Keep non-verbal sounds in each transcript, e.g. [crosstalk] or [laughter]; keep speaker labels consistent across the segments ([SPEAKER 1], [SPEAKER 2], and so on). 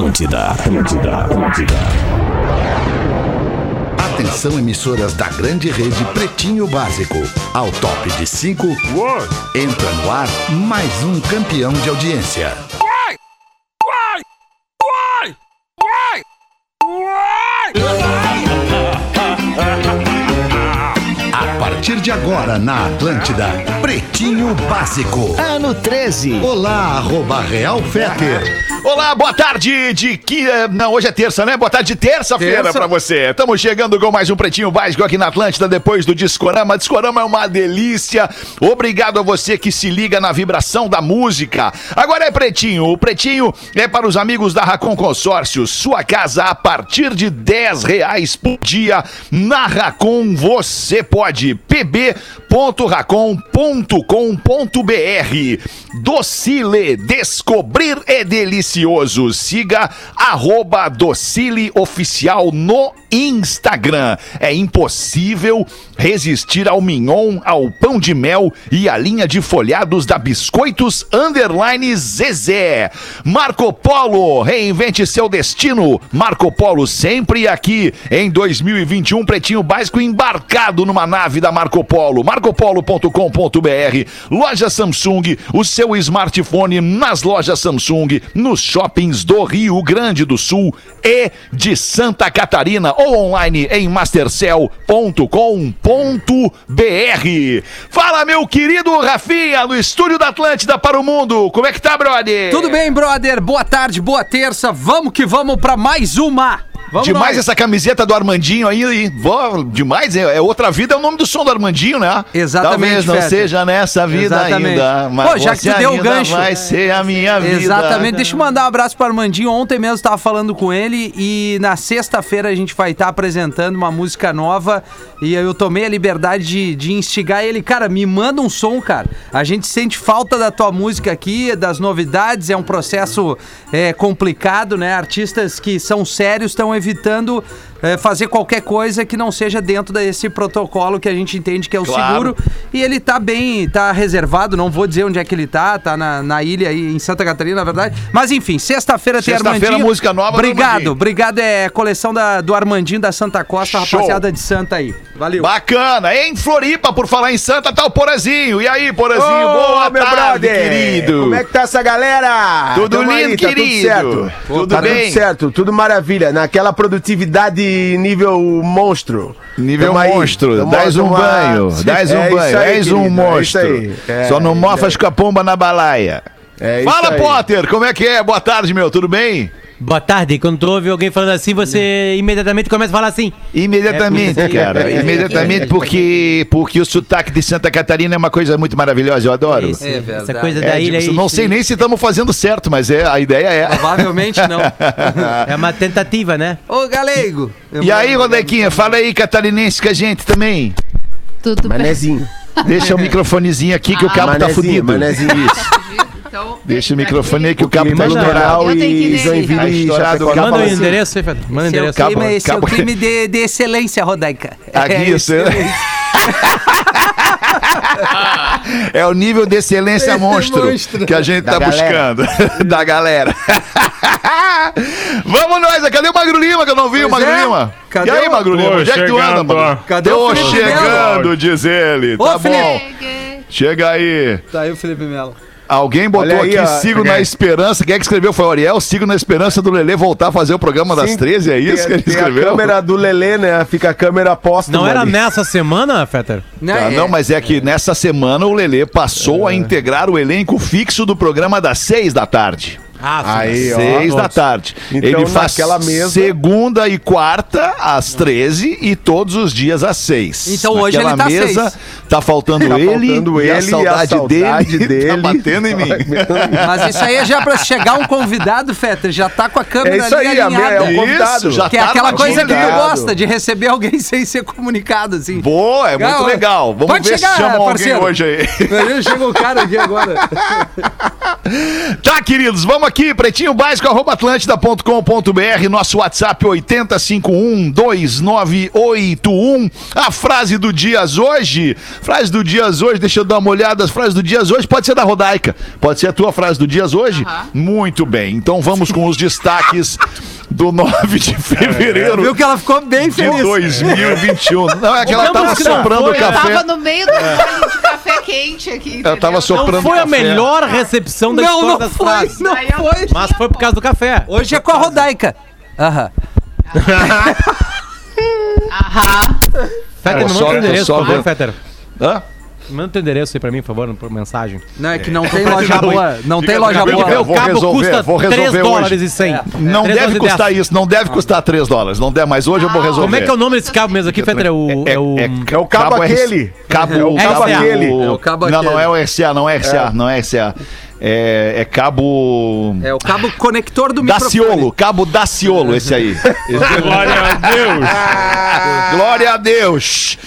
[SPEAKER 1] Atlântida, Atlântida, Atlântida.
[SPEAKER 2] Atenção emissoras da grande rede Pretinho Básico. Ao top de 5, entra no ar mais um campeão de audiência. A partir de agora na Atlântida, Pretinho Básico.
[SPEAKER 3] Ano 13.
[SPEAKER 2] Olá, arroba Real Feter.
[SPEAKER 4] Olá, boa tarde de que não, hoje é terça, né? Boa tarde de terça-feira
[SPEAKER 5] Terça.
[SPEAKER 4] pra você. Estamos chegando com mais um Pretinho Básico aqui na Atlântida depois do Discorama. Discorama é uma delícia. Obrigado a você que se liga na vibração da música. Agora é Pretinho. O Pretinho é para os amigos da Racon Consórcio. Sua casa a partir de 10 reais por dia. Na Racon você pode. pb.racon.com.br Docile, descobrir é delicioso. Siga arroba Docile Oficial no Instagram. É impossível resistir ao mignon, ao pão de mel e à linha de folhados da Biscoitos Underline Zezé. Marco Polo, reinvente seu destino. Marco Polo sempre aqui em 2021, Pretinho Básico embarcado numa nave da Marco Polo. marcopolo.com.br, loja Samsung, o seu smartphone nas lojas Samsung, nos shoppings do Rio Grande do Sul e de Santa Catarina ou online em mastercell.com.br. Fala, meu querido Rafinha, no estúdio da Atlântida para o mundo. Como é que tá, brother?
[SPEAKER 5] Tudo bem, brother? Boa tarde, boa terça. Vamos que vamos pra mais uma. Vamos
[SPEAKER 4] demais
[SPEAKER 5] nós.
[SPEAKER 4] essa camiseta do Armandinho aí. e- demais, é, é outra vida, é o nome do som do Armandinho, né?
[SPEAKER 5] Exatamente,
[SPEAKER 4] Talvez não seja nessa vida
[SPEAKER 5] Exatamente.
[SPEAKER 4] ainda. Mas
[SPEAKER 5] Pô, já que
[SPEAKER 4] você
[SPEAKER 5] tu deu o gancho.
[SPEAKER 4] Vai ser a minha vida.
[SPEAKER 5] Exatamente. Deixa eu mandar um abraço pro Armandinho. Ontem mesmo eu tava falando com ele e na sexta-feira a gente vai estar apresentando uma música nova e eu tomei a liberdade de, de instigar ele. Cara, me manda um som, cara. A gente sente falta da tua música aqui, das novidades. É um processo é, complicado, né? Artistas que são sérios estão evitando é, fazer qualquer coisa que não seja dentro desse protocolo que a gente entende que é o
[SPEAKER 4] Claro.
[SPEAKER 5] seguro. E ele tá bem, tá reservado, não vou dizer onde é que ele tá, tá na, na ilha aí em Santa Catarina, na verdade. Mas enfim, sexta-feira tem
[SPEAKER 4] Sexta-feira,
[SPEAKER 5] Armandinho.
[SPEAKER 4] música nova do
[SPEAKER 5] Obrigado, obrigado. É a coleção da, do Armandinho da Santa Costa,
[SPEAKER 4] Show.
[SPEAKER 5] rapaziada de Santa aí. Valeu.
[SPEAKER 4] Bacana. Em Floripa, por falar em Santa, tá o Porazinho. E aí, Porazinho?
[SPEAKER 6] Ô,
[SPEAKER 4] Boa
[SPEAKER 6] meu
[SPEAKER 4] tarde,
[SPEAKER 6] brother!
[SPEAKER 4] querido.
[SPEAKER 6] Como é que tá essa galera?
[SPEAKER 4] Tudo
[SPEAKER 6] Tamo
[SPEAKER 4] lindo,
[SPEAKER 6] tá
[SPEAKER 4] querido.
[SPEAKER 6] Tudo certo.
[SPEAKER 4] Tudo
[SPEAKER 6] tá
[SPEAKER 4] bem?
[SPEAKER 6] tudo certo, tudo maravilha. Naquela produtividade nível monstro.
[SPEAKER 4] Nível
[SPEAKER 6] Tamo aí,
[SPEAKER 4] monstro,
[SPEAKER 6] tamo-
[SPEAKER 4] dás um banho, dás um
[SPEAKER 6] É
[SPEAKER 4] banho,
[SPEAKER 6] aí,
[SPEAKER 4] és um monstro.
[SPEAKER 6] aí. É,
[SPEAKER 4] Só não mofas com a pomba na balaia.
[SPEAKER 6] É
[SPEAKER 4] Fala,
[SPEAKER 6] aí.
[SPEAKER 4] Potter, como é que é? Boa tarde, meu, tudo bem?
[SPEAKER 7] Boa tarde. Quando tu ouve alguém falando assim, você imediatamente começa a falar assim.
[SPEAKER 4] Imediatamente,
[SPEAKER 7] É, porque-
[SPEAKER 4] cara.
[SPEAKER 7] é,
[SPEAKER 4] Imediatamente, porque, porque o sotaque de Santa Catarina é uma coisa muito maravilhosa, eu adoro.
[SPEAKER 7] Esse-
[SPEAKER 5] É
[SPEAKER 7] essa
[SPEAKER 5] verdade.
[SPEAKER 7] coisa
[SPEAKER 4] É,
[SPEAKER 7] da
[SPEAKER 4] tipo,
[SPEAKER 7] ilha aí.
[SPEAKER 4] não sei nem se estamos fazendo certo, mas é, a ideia é.
[SPEAKER 5] Provavelmente não.
[SPEAKER 7] É uma tentativa, né?
[SPEAKER 5] Ô, Galego.
[SPEAKER 4] E aí, Rodequinha, fala aí catarinense com a gente também.
[SPEAKER 8] Tudo bem.
[SPEAKER 6] Manezinho.
[SPEAKER 4] Deixa o microfonezinho aqui que o cabo tá
[SPEAKER 6] Manezinho,
[SPEAKER 4] fudido.
[SPEAKER 6] manezinho, isso. [laughs]
[SPEAKER 8] Então,
[SPEAKER 4] Deixa o microfone aí que o cabo tá.
[SPEAKER 6] Litoral e. Joinville
[SPEAKER 4] Tá
[SPEAKER 6] e.
[SPEAKER 4] Acaba
[SPEAKER 7] Manda o endereço aí, Fernando. Manda o
[SPEAKER 5] Esse é o
[SPEAKER 7] endereço.
[SPEAKER 5] Clima, esse é o
[SPEAKER 4] acaba-
[SPEAKER 5] clima de, de excelência, Rodaica.
[SPEAKER 4] Aqui,
[SPEAKER 5] É
[SPEAKER 4] isso, né?
[SPEAKER 5] excelência. [laughs]
[SPEAKER 4] É o nível de excelência monstro,
[SPEAKER 5] monstro.
[SPEAKER 4] que a gente
[SPEAKER 6] Da
[SPEAKER 4] tá
[SPEAKER 6] galera.
[SPEAKER 4] buscando. [laughs] da galera. [laughs] Vamos nós, cadê o Magro Lima que eu não vi o
[SPEAKER 5] Pois
[SPEAKER 4] Magro
[SPEAKER 5] é.
[SPEAKER 4] Lima?
[SPEAKER 5] Cadê
[SPEAKER 4] e aí,
[SPEAKER 5] o-
[SPEAKER 4] Magro Lima?
[SPEAKER 9] Tô
[SPEAKER 4] Onde é que tu anda, Magro?
[SPEAKER 5] Cadê
[SPEAKER 4] Tô
[SPEAKER 5] o
[SPEAKER 4] chegando, diz ele.
[SPEAKER 5] Ô,
[SPEAKER 4] tá
[SPEAKER 5] Felipe.
[SPEAKER 4] bom. Chega aí.
[SPEAKER 5] Tá aí o Felipe Melo.
[SPEAKER 4] Alguém botou
[SPEAKER 6] aí,
[SPEAKER 4] aqui,
[SPEAKER 6] ó.
[SPEAKER 4] sigo na esperança. Quem é que escreveu? Foi o Ariel. Sigo na esperança do Lelê voltar a fazer o programa das
[SPEAKER 6] Sim,
[SPEAKER 4] 13. É isso
[SPEAKER 6] tem-
[SPEAKER 4] que ele escreveu?
[SPEAKER 6] a câmera do Lelê, né? Fica a câmera posta.
[SPEAKER 7] Não era nessa semana, Fetter?
[SPEAKER 4] Tá,
[SPEAKER 5] É.
[SPEAKER 4] não, mas é que nessa semana o Lelê passou a integrar o elenco fixo do programa das seis da tarde.
[SPEAKER 7] Ah,
[SPEAKER 6] Aí, ó.
[SPEAKER 4] Seis da tarde.
[SPEAKER 6] Então,
[SPEAKER 4] Ele faz
[SPEAKER 6] mesa-
[SPEAKER 4] segunda e quarta às 13 e todos os dias às seis.
[SPEAKER 5] Então, hoje
[SPEAKER 4] Naquela
[SPEAKER 5] ele tá
[SPEAKER 4] mesa
[SPEAKER 5] seis.
[SPEAKER 4] tá faltando
[SPEAKER 6] Tá
[SPEAKER 4] ele
[SPEAKER 6] faltando
[SPEAKER 4] e
[SPEAKER 6] ele
[SPEAKER 4] a saudade,
[SPEAKER 6] saudade
[SPEAKER 4] dele,
[SPEAKER 6] dele.
[SPEAKER 4] tá batendo em mim.
[SPEAKER 5] Mas isso aí é já pra chegar um convidado, Fetter, já tá com a câmera
[SPEAKER 6] É isso
[SPEAKER 5] ali
[SPEAKER 6] aí, a
[SPEAKER 5] alinhada.
[SPEAKER 6] é um convidado.
[SPEAKER 4] Isso, já
[SPEAKER 5] Que é
[SPEAKER 4] tá
[SPEAKER 5] aquela
[SPEAKER 4] no
[SPEAKER 5] coisa que tu gosta, de receber alguém [laughs] sem ser comunicado, assim.
[SPEAKER 4] Boa, é muito
[SPEAKER 5] Legal,
[SPEAKER 4] legal. Vamos
[SPEAKER 5] pode
[SPEAKER 4] ver
[SPEAKER 5] chegar,
[SPEAKER 4] se chamam
[SPEAKER 5] parceiro.
[SPEAKER 4] alguém hoje aí.
[SPEAKER 5] Chega o cara aqui agora. [laughs] [laughs]
[SPEAKER 4] Tá, queridos, vamos aqui, pretinho básico, arroba atlântida.com.br, nosso WhatsApp 80512981. A frase do dias hoje, frase do dias hoje, deixa eu dar uma olhada, as frases do dias hoje pode ser da Rodaica, pode ser a tua frase do dias hoje? Muito bem, então vamos com os destaques [laughs] do 9 de fevereiro
[SPEAKER 5] Viu que ela ficou bem
[SPEAKER 4] de
[SPEAKER 5] feliz.
[SPEAKER 4] 2021. Não, é que ela tava
[SPEAKER 7] que não
[SPEAKER 4] soprando
[SPEAKER 7] foi,
[SPEAKER 4] o
[SPEAKER 7] eu
[SPEAKER 3] Eu
[SPEAKER 4] café.
[SPEAKER 3] tava no meio do gole de café quente aqui.
[SPEAKER 4] Ela tava
[SPEAKER 3] entendeu?
[SPEAKER 4] soprando
[SPEAKER 7] Não foi a
[SPEAKER 4] café.
[SPEAKER 7] melhor recepção da
[SPEAKER 5] Não,
[SPEAKER 7] história
[SPEAKER 5] não
[SPEAKER 7] das
[SPEAKER 5] foi,
[SPEAKER 7] frases.
[SPEAKER 5] não
[SPEAKER 3] eu-
[SPEAKER 5] foi.
[SPEAKER 7] Mas foi por causa do café.
[SPEAKER 5] Hoje é com a Rodaica. Aham. [laughs]
[SPEAKER 3] Aham.
[SPEAKER 7] Fetter,
[SPEAKER 4] É, só-
[SPEAKER 7] manda o endereço, por favor. Fetter.
[SPEAKER 4] Hã?
[SPEAKER 7] Manda o teu endereço aí pra mim, por favor, por mensagem.
[SPEAKER 5] Não, é que não tem loja boa. Não tem loja boa.
[SPEAKER 4] eu vou
[SPEAKER 7] o cabo
[SPEAKER 4] resolver,
[SPEAKER 7] custa
[SPEAKER 4] vou
[SPEAKER 7] 3
[SPEAKER 4] resolver
[SPEAKER 7] dólares
[SPEAKER 4] hoje.
[SPEAKER 7] e 100.
[SPEAKER 4] Não
[SPEAKER 7] Três
[SPEAKER 4] deve
[SPEAKER 7] dólares
[SPEAKER 4] custar
[SPEAKER 7] 10.
[SPEAKER 4] isso, não deve custar 3 dólares. Não deve, mas hoje eu vou resolver.
[SPEAKER 7] Como é que é o nome desse cabo mesmo aqui, Fetter? É o... É, o...
[SPEAKER 6] É o cabo aquele.
[SPEAKER 4] Cabo,
[SPEAKER 6] É o
[SPEAKER 7] cabo
[SPEAKER 6] aquele.
[SPEAKER 5] É o cabo
[SPEAKER 4] não, não é o RCA, não é RCA, não é RCA. É, é cabo.
[SPEAKER 5] É o cabo conector do microfone.
[SPEAKER 4] Daciolo, cabo Daciolo, esse aí. [laughs]
[SPEAKER 1] Glória a Deus. [laughs]
[SPEAKER 4] Glória a Deus!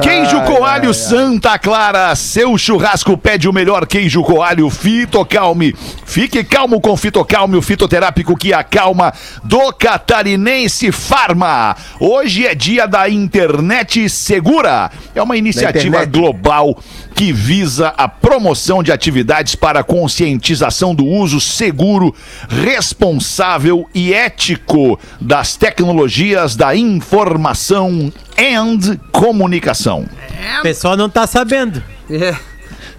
[SPEAKER 4] Queijo Coalho Santa Clara, seu churrasco pede o melhor queijo coalho Fitocalme. Fique calmo com Fitocalme, o fitoterápico que acalma do Catarinense Farma. Hoje é dia da internet segura. É uma iniciativa global que visa a promoção de atividades para conscientização do uso seguro, responsável e ético das tecnologias da informação e comunicação.
[SPEAKER 7] O pessoal não tá sabendo.
[SPEAKER 5] É.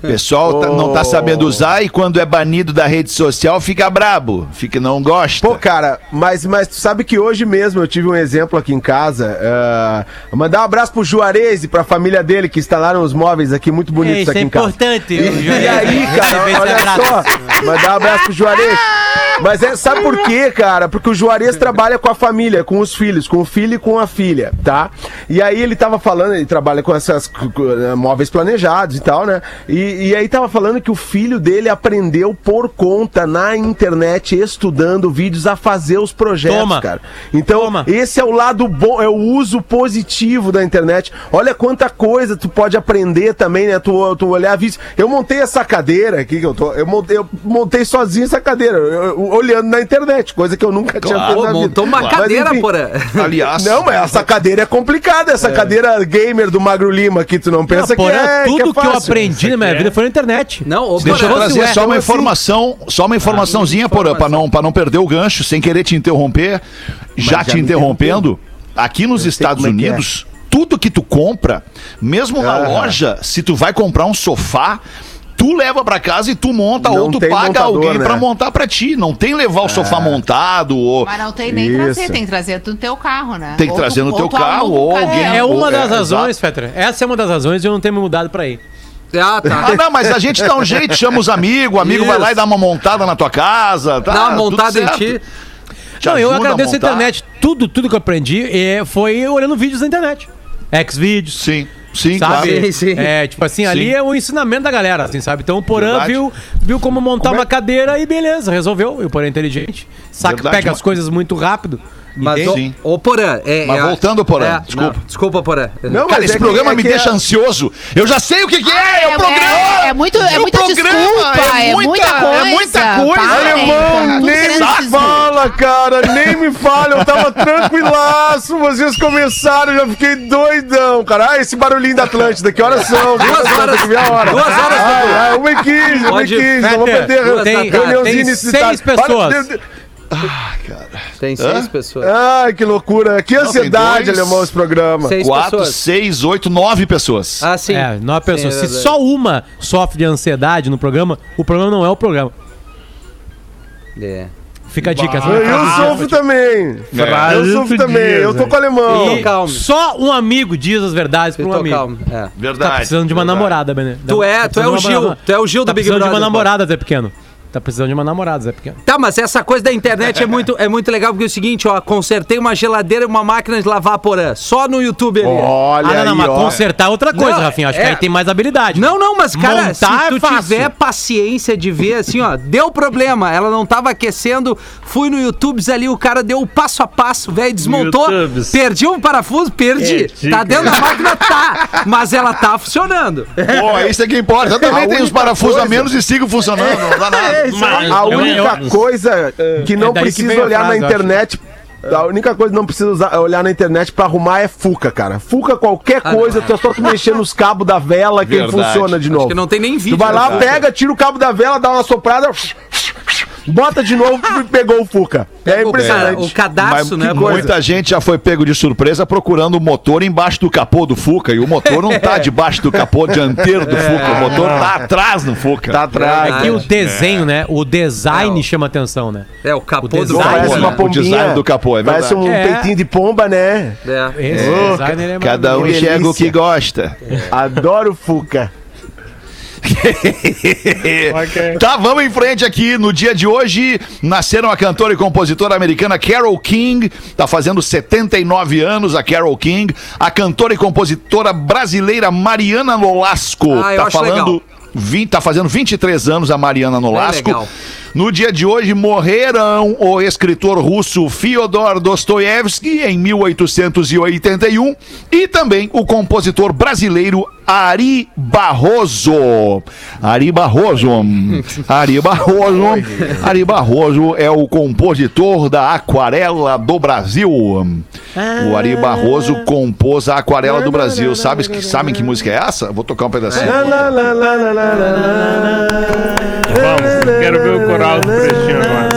[SPEAKER 4] O pessoal tá- não tá sabendo usar e quando é banido da rede social fica brabo, fica não gosta.
[SPEAKER 6] Pô, cara, mas, mas tu sabe que hoje mesmo eu tive um exemplo aqui em casa. eh, mandar um abraço pro Juarez e pra família dele que instalaram os móveis aqui muito bonitos
[SPEAKER 7] É, isso
[SPEAKER 6] aqui
[SPEAKER 7] é
[SPEAKER 6] em casa.
[SPEAKER 7] importante.
[SPEAKER 6] E, e aí, cara, olha só, mandar um abraço pro Juarez. Mas é, sabe por quê, cara? Porque o Juarez trabalha com a família, com os filhos, com o filho e com a filha, tá? E aí ele tava falando, ele trabalha com essas com, com, eh, móveis planejados e tal, né? E, e aí tava falando que o filho dele aprendeu por conta na internet, estudando vídeos, a fazer os projetos,
[SPEAKER 7] Toma.
[SPEAKER 6] cara. Então,
[SPEAKER 7] Toma.
[SPEAKER 6] esse é o lado bom, é o uso positivo da internet. Olha quanta coisa tu pode aprender também, né? Tu, tu olhar vídeos. Eu montei essa cadeira aqui que eu tô. Eu montei, eu montei sozinho essa cadeira, eu- eu- olhando na internet, coisa que eu nunca tinha
[SPEAKER 4] Claro.
[SPEAKER 6] feito
[SPEAKER 5] Pô,
[SPEAKER 6] na vida.
[SPEAKER 5] montou uma
[SPEAKER 6] Mas,
[SPEAKER 5] cadeira,
[SPEAKER 6] enfim.
[SPEAKER 5] porra.
[SPEAKER 4] Aliás,
[SPEAKER 6] Não, mas essa cadeira é complicada, essa cadeira gamer do Magro Lima que tu não pensa
[SPEAKER 7] Não,
[SPEAKER 6] que,
[SPEAKER 7] porém,
[SPEAKER 6] é,
[SPEAKER 7] tudo
[SPEAKER 6] que, é
[SPEAKER 7] que, eu aprendi na minha vida foi na internet.
[SPEAKER 5] Não,
[SPEAKER 4] Deixa eu trazer
[SPEAKER 7] ué,
[SPEAKER 4] só uma
[SPEAKER 7] então, assim-
[SPEAKER 4] informação, só uma informaçãozinha para para não para não perder o gancho, sem querer te interromper, já
[SPEAKER 6] já
[SPEAKER 4] te interrompendo. Aqui nos Estados
[SPEAKER 6] como é é.
[SPEAKER 4] Unidos, tudo que tu compra, mesmo na
[SPEAKER 6] Ah.
[SPEAKER 4] loja, se tu vai comprar um sofá, tu leva pra casa e tu monta
[SPEAKER 6] Não
[SPEAKER 4] ou tu paga
[SPEAKER 6] montador,
[SPEAKER 4] alguém
[SPEAKER 6] né?
[SPEAKER 4] pra montar pra ti. Não tem levar o sofá montado ou
[SPEAKER 3] Mas não tem nem
[SPEAKER 6] Isso.
[SPEAKER 3] trazer, tem que trazer no teu carro, né?
[SPEAKER 4] Tem que
[SPEAKER 3] Ou
[SPEAKER 4] trazer
[SPEAKER 3] tu-
[SPEAKER 4] no teu carro, ou alguém-
[SPEAKER 7] É uma
[SPEAKER 4] É,
[SPEAKER 7] das razões, Fetter. Essa é uma das razões de eu não ter me mudado pra aí.
[SPEAKER 5] Ah, tá.
[SPEAKER 4] Ah, não, mas a gente dá um jeito, [laughs] chama os amigos, o amigo vai lá e
[SPEAKER 5] Isso.
[SPEAKER 4] dá uma montada na tua casa. Tá,
[SPEAKER 5] Dá uma montada em ti.
[SPEAKER 4] Te
[SPEAKER 7] não, eu
[SPEAKER 4] a
[SPEAKER 7] agradeço a,
[SPEAKER 4] montar.
[SPEAKER 7] internet. Tudo, tudo que eu aprendi é, foi olhando vídeos na internet. Xvideos.
[SPEAKER 4] Sim, sim,
[SPEAKER 7] Sabe?
[SPEAKER 4] claro.
[SPEAKER 5] Sim, sim.
[SPEAKER 7] É, tipo assim, ali
[SPEAKER 4] Sim.
[SPEAKER 7] é o ensinamento da galera, assim, sabe? Então o Porã viu, viu como montar
[SPEAKER 6] Como é-
[SPEAKER 7] uma cadeira e beleza, resolveu. E o Porã é inteligente. Saca,
[SPEAKER 4] Verdade,
[SPEAKER 7] pega
[SPEAKER 4] mas-
[SPEAKER 7] as coisas muito rápido.
[SPEAKER 5] Mas,
[SPEAKER 7] entende?
[SPEAKER 5] ô, ô Porã, é,
[SPEAKER 4] Mas
[SPEAKER 5] é-
[SPEAKER 4] voltando, Porã,
[SPEAKER 5] é,
[SPEAKER 4] desculpa.
[SPEAKER 5] não, desculpa, Porã.
[SPEAKER 6] Não,
[SPEAKER 4] Cara, esse
[SPEAKER 6] é que-
[SPEAKER 4] programa
[SPEAKER 6] é
[SPEAKER 4] me deixa
[SPEAKER 6] é-
[SPEAKER 4] ansioso. Eu já sei o que, que é, é, o programa.
[SPEAKER 3] É, é muito, é
[SPEAKER 4] o
[SPEAKER 3] muita
[SPEAKER 4] programa,
[SPEAKER 3] desculpa, é, muita, coisa.
[SPEAKER 4] É muita coisa.
[SPEAKER 6] Alemão, nem me fala, cara, nem me fala, eu tava tranquilaço, vocês começaram, eu já fiquei doidão, cara. Ah, esse barulhinho da Atlântida, que horas são?
[SPEAKER 5] Duas horas.
[SPEAKER 6] Tem que ver a hora.
[SPEAKER 5] Duas horas,
[SPEAKER 6] ai, uma e quinze, uma e quinze, não vou perder
[SPEAKER 7] tem-
[SPEAKER 6] necessitada.
[SPEAKER 7] seis pessoas.
[SPEAKER 6] De- de-
[SPEAKER 5] Tem seis pessoas.
[SPEAKER 6] Ai, que loucura, que ansiedade,
[SPEAKER 4] dois.
[SPEAKER 6] alemão, esse programa.
[SPEAKER 5] Seis
[SPEAKER 4] Quatro,
[SPEAKER 5] pessoas.
[SPEAKER 4] seis, oito, nove pessoas.
[SPEAKER 5] Ah, sim.
[SPEAKER 7] É, nove pessoas.
[SPEAKER 5] Sim, é
[SPEAKER 7] Se só uma sofre de ansiedade no programa, o programa não é o programa.
[SPEAKER 5] É.
[SPEAKER 7] Fica a dica. essa
[SPEAKER 6] Eu,
[SPEAKER 7] frase
[SPEAKER 6] sofro também.
[SPEAKER 4] É.
[SPEAKER 6] Eu sofro também, eu tô com o alemão.
[SPEAKER 7] E
[SPEAKER 5] calmo.
[SPEAKER 7] só um amigo diz as verdades pra um
[SPEAKER 5] Tô
[SPEAKER 7] amigo.
[SPEAKER 5] calmo. É.
[SPEAKER 4] Verdade.
[SPEAKER 7] Tá precisando de uma
[SPEAKER 4] verdade.
[SPEAKER 7] namorada, Bené.
[SPEAKER 5] Tu é-
[SPEAKER 7] Tá
[SPEAKER 5] tu é o
[SPEAKER 7] uma
[SPEAKER 5] Gil, tu é o Gil do
[SPEAKER 7] tá
[SPEAKER 5] Big
[SPEAKER 7] precisando de uma
[SPEAKER 5] Brother,
[SPEAKER 7] namorada, Zé Pequeno. Tá precisando de uma namorada, Zé Pequeno.
[SPEAKER 5] Tá, mas essa coisa da internet é muito, é muito legal, porque é o seguinte, ó, consertei uma geladeira e uma máquina de lavar porã, só no YouTube ali.
[SPEAKER 6] Olha
[SPEAKER 7] ah, não, não,
[SPEAKER 6] aí,
[SPEAKER 7] mas
[SPEAKER 6] ó.
[SPEAKER 7] consertar é outra coisa,
[SPEAKER 5] Não,
[SPEAKER 7] Rafinha. Acho
[SPEAKER 5] é-
[SPEAKER 7] que aí tem mais habilidade.
[SPEAKER 5] Não, não, mas cara,
[SPEAKER 7] Montar
[SPEAKER 5] se tu
[SPEAKER 7] é fácil.
[SPEAKER 5] tiver paciência de ver assim, ó, deu problema, ela não tava aquecendo, fui no YouTube ali, o cara deu o passo a passo, velho, desmontou,
[SPEAKER 1] YouTubes.
[SPEAKER 5] perdi um parafuso, perdi.
[SPEAKER 1] É,
[SPEAKER 5] tá dentro da máquina, tá, mas ela tá funcionando.
[SPEAKER 4] Pô, isso é que importa. Eu também
[SPEAKER 6] A
[SPEAKER 4] tenho os parafusos a
[SPEAKER 6] coisa-
[SPEAKER 4] menos e sigo funcionando. Não dá nada.
[SPEAKER 6] É, isso aí. a
[SPEAKER 7] eu-
[SPEAKER 6] única
[SPEAKER 7] eu-
[SPEAKER 6] coisa que não
[SPEAKER 7] é que
[SPEAKER 6] precisa
[SPEAKER 7] a
[SPEAKER 6] olhar
[SPEAKER 7] frase,
[SPEAKER 6] na
[SPEAKER 7] acho.
[SPEAKER 6] internet. A única coisa que não precisa usar- olhar na internet pra arrumar é fuca, cara. Fuca qualquer coisa, tu é só tu mexer nos cabos da vela que ele funciona de
[SPEAKER 5] Acho
[SPEAKER 6] novo.
[SPEAKER 5] que não tem nem vídeo.
[SPEAKER 6] Tu vai lá,
[SPEAKER 5] né?
[SPEAKER 6] pega, tira o cabo da vela, dá uma soprada, bota de novo e pegou o Fuca. É
[SPEAKER 5] Cara,
[SPEAKER 6] impressionante.
[SPEAKER 5] o cadastro,
[SPEAKER 4] Mas
[SPEAKER 5] né?
[SPEAKER 6] coisa.
[SPEAKER 4] muita gente já foi pego de surpresa procurando o motor embaixo do capô do Fuca. E o motor não tá [laughs] debaixo do capô dianteiro do Fuca. O motor tá atrás no Fuca.
[SPEAKER 6] Tá atrás.
[SPEAKER 7] É que o desenho, né? O design
[SPEAKER 5] É, o-
[SPEAKER 7] chama atenção, né?
[SPEAKER 5] É, o capô
[SPEAKER 7] O
[SPEAKER 5] do
[SPEAKER 7] design,
[SPEAKER 6] Parece
[SPEAKER 4] né?
[SPEAKER 6] uma
[SPEAKER 4] O
[SPEAKER 6] pombinha.
[SPEAKER 4] design do capô, é
[SPEAKER 6] Parece um
[SPEAKER 7] verdade. É.
[SPEAKER 6] peitinho de pomba, né?
[SPEAKER 5] É.
[SPEAKER 7] Esse
[SPEAKER 6] Oh,
[SPEAKER 7] design ele é
[SPEAKER 4] Cada um enxerga o que gosta.
[SPEAKER 6] Adoro Fuca.
[SPEAKER 4] Tá, vamos em frente aqui. No dia de hoje, nasceram a cantora e compositora americana Carole King. Tá fazendo 79 anos a Carole King. A cantora e compositora brasileira Mariana Nolasco.
[SPEAKER 5] Ah,
[SPEAKER 4] tá falando.
[SPEAKER 5] legal.
[SPEAKER 4] 20, tá fazendo 23 anos a Mariana Nolasco.
[SPEAKER 5] legal.
[SPEAKER 4] No dia de hoje morreram o escritor russo Fyodor Dostoiévski em 1881 e também o compositor brasileiro Ari Barroso. Ari Barroso. [laughs] Ari Barroso. Ari Barroso é o compositor da Aquarela do Brasil. O Ari Barroso compôs a Aquarela do Brasil. Sabe, sabem que música é essa? Vou tocar um pedacinho.
[SPEAKER 1] Vamos, quero ver o coral do Pretinho agora.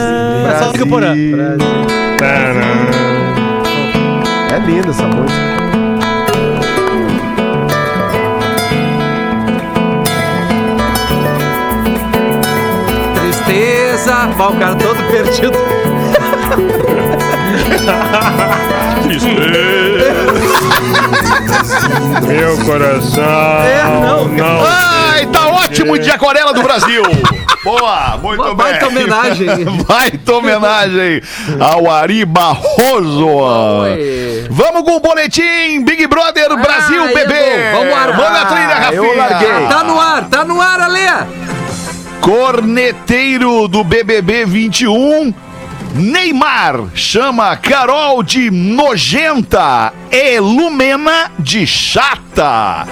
[SPEAKER 7] É só liga por.
[SPEAKER 6] É linda essa música.
[SPEAKER 5] Tristeza. Vai, o cara todo perdido. [laughs]
[SPEAKER 1] Meu coração.
[SPEAKER 5] não.
[SPEAKER 1] não.
[SPEAKER 4] Ai, tá ótimo de Aquarela do Brasil. [laughs] Boa, muito
[SPEAKER 5] Uma
[SPEAKER 4] bem.
[SPEAKER 5] baita homenagem. [laughs]
[SPEAKER 4] Baita homenagem ao Ari Barroso.
[SPEAKER 5] Oi.
[SPEAKER 4] Vamos com o boletim Big Brother Brasil,
[SPEAKER 5] aí,
[SPEAKER 4] bebê.
[SPEAKER 5] Vamos lá.
[SPEAKER 4] Manda a trilha,
[SPEAKER 6] Ah,
[SPEAKER 4] Rafinha.
[SPEAKER 6] eu larguei.
[SPEAKER 5] Tá no ar, tá no ar, Ale.
[SPEAKER 4] Corneteiro do BBB 21. Neymar chama Carol de nojenta e Lumena de chata.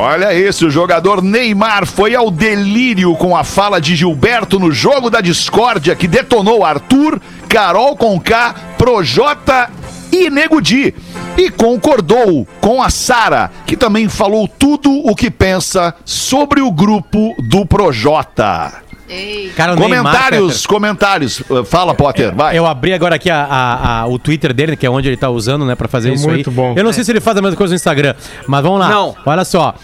[SPEAKER 4] Olha isso, o jogador Neymar foi ao delírio com a fala de Gilberto no jogo da discórdia que detonou Arthur, Carol Conká, Projota e Nego Di. E concordou com a Sara, que também falou tudo o que pensa sobre o grupo do Projota.
[SPEAKER 3] Ei.
[SPEAKER 7] Cara, o Neymar,
[SPEAKER 4] Comentários, comentários. Uh, Fala, Potter, vai.
[SPEAKER 7] Eu abri agora aqui a- a- a- o Twitter dele, que é onde ele tá usando, né, pra fazer
[SPEAKER 1] É
[SPEAKER 7] isso
[SPEAKER 1] muito
[SPEAKER 7] aí.
[SPEAKER 1] bom.
[SPEAKER 7] Eu não sei se ele faz a mesma coisa no Instagram, mas vamos lá.
[SPEAKER 5] Não.
[SPEAKER 7] Olha só.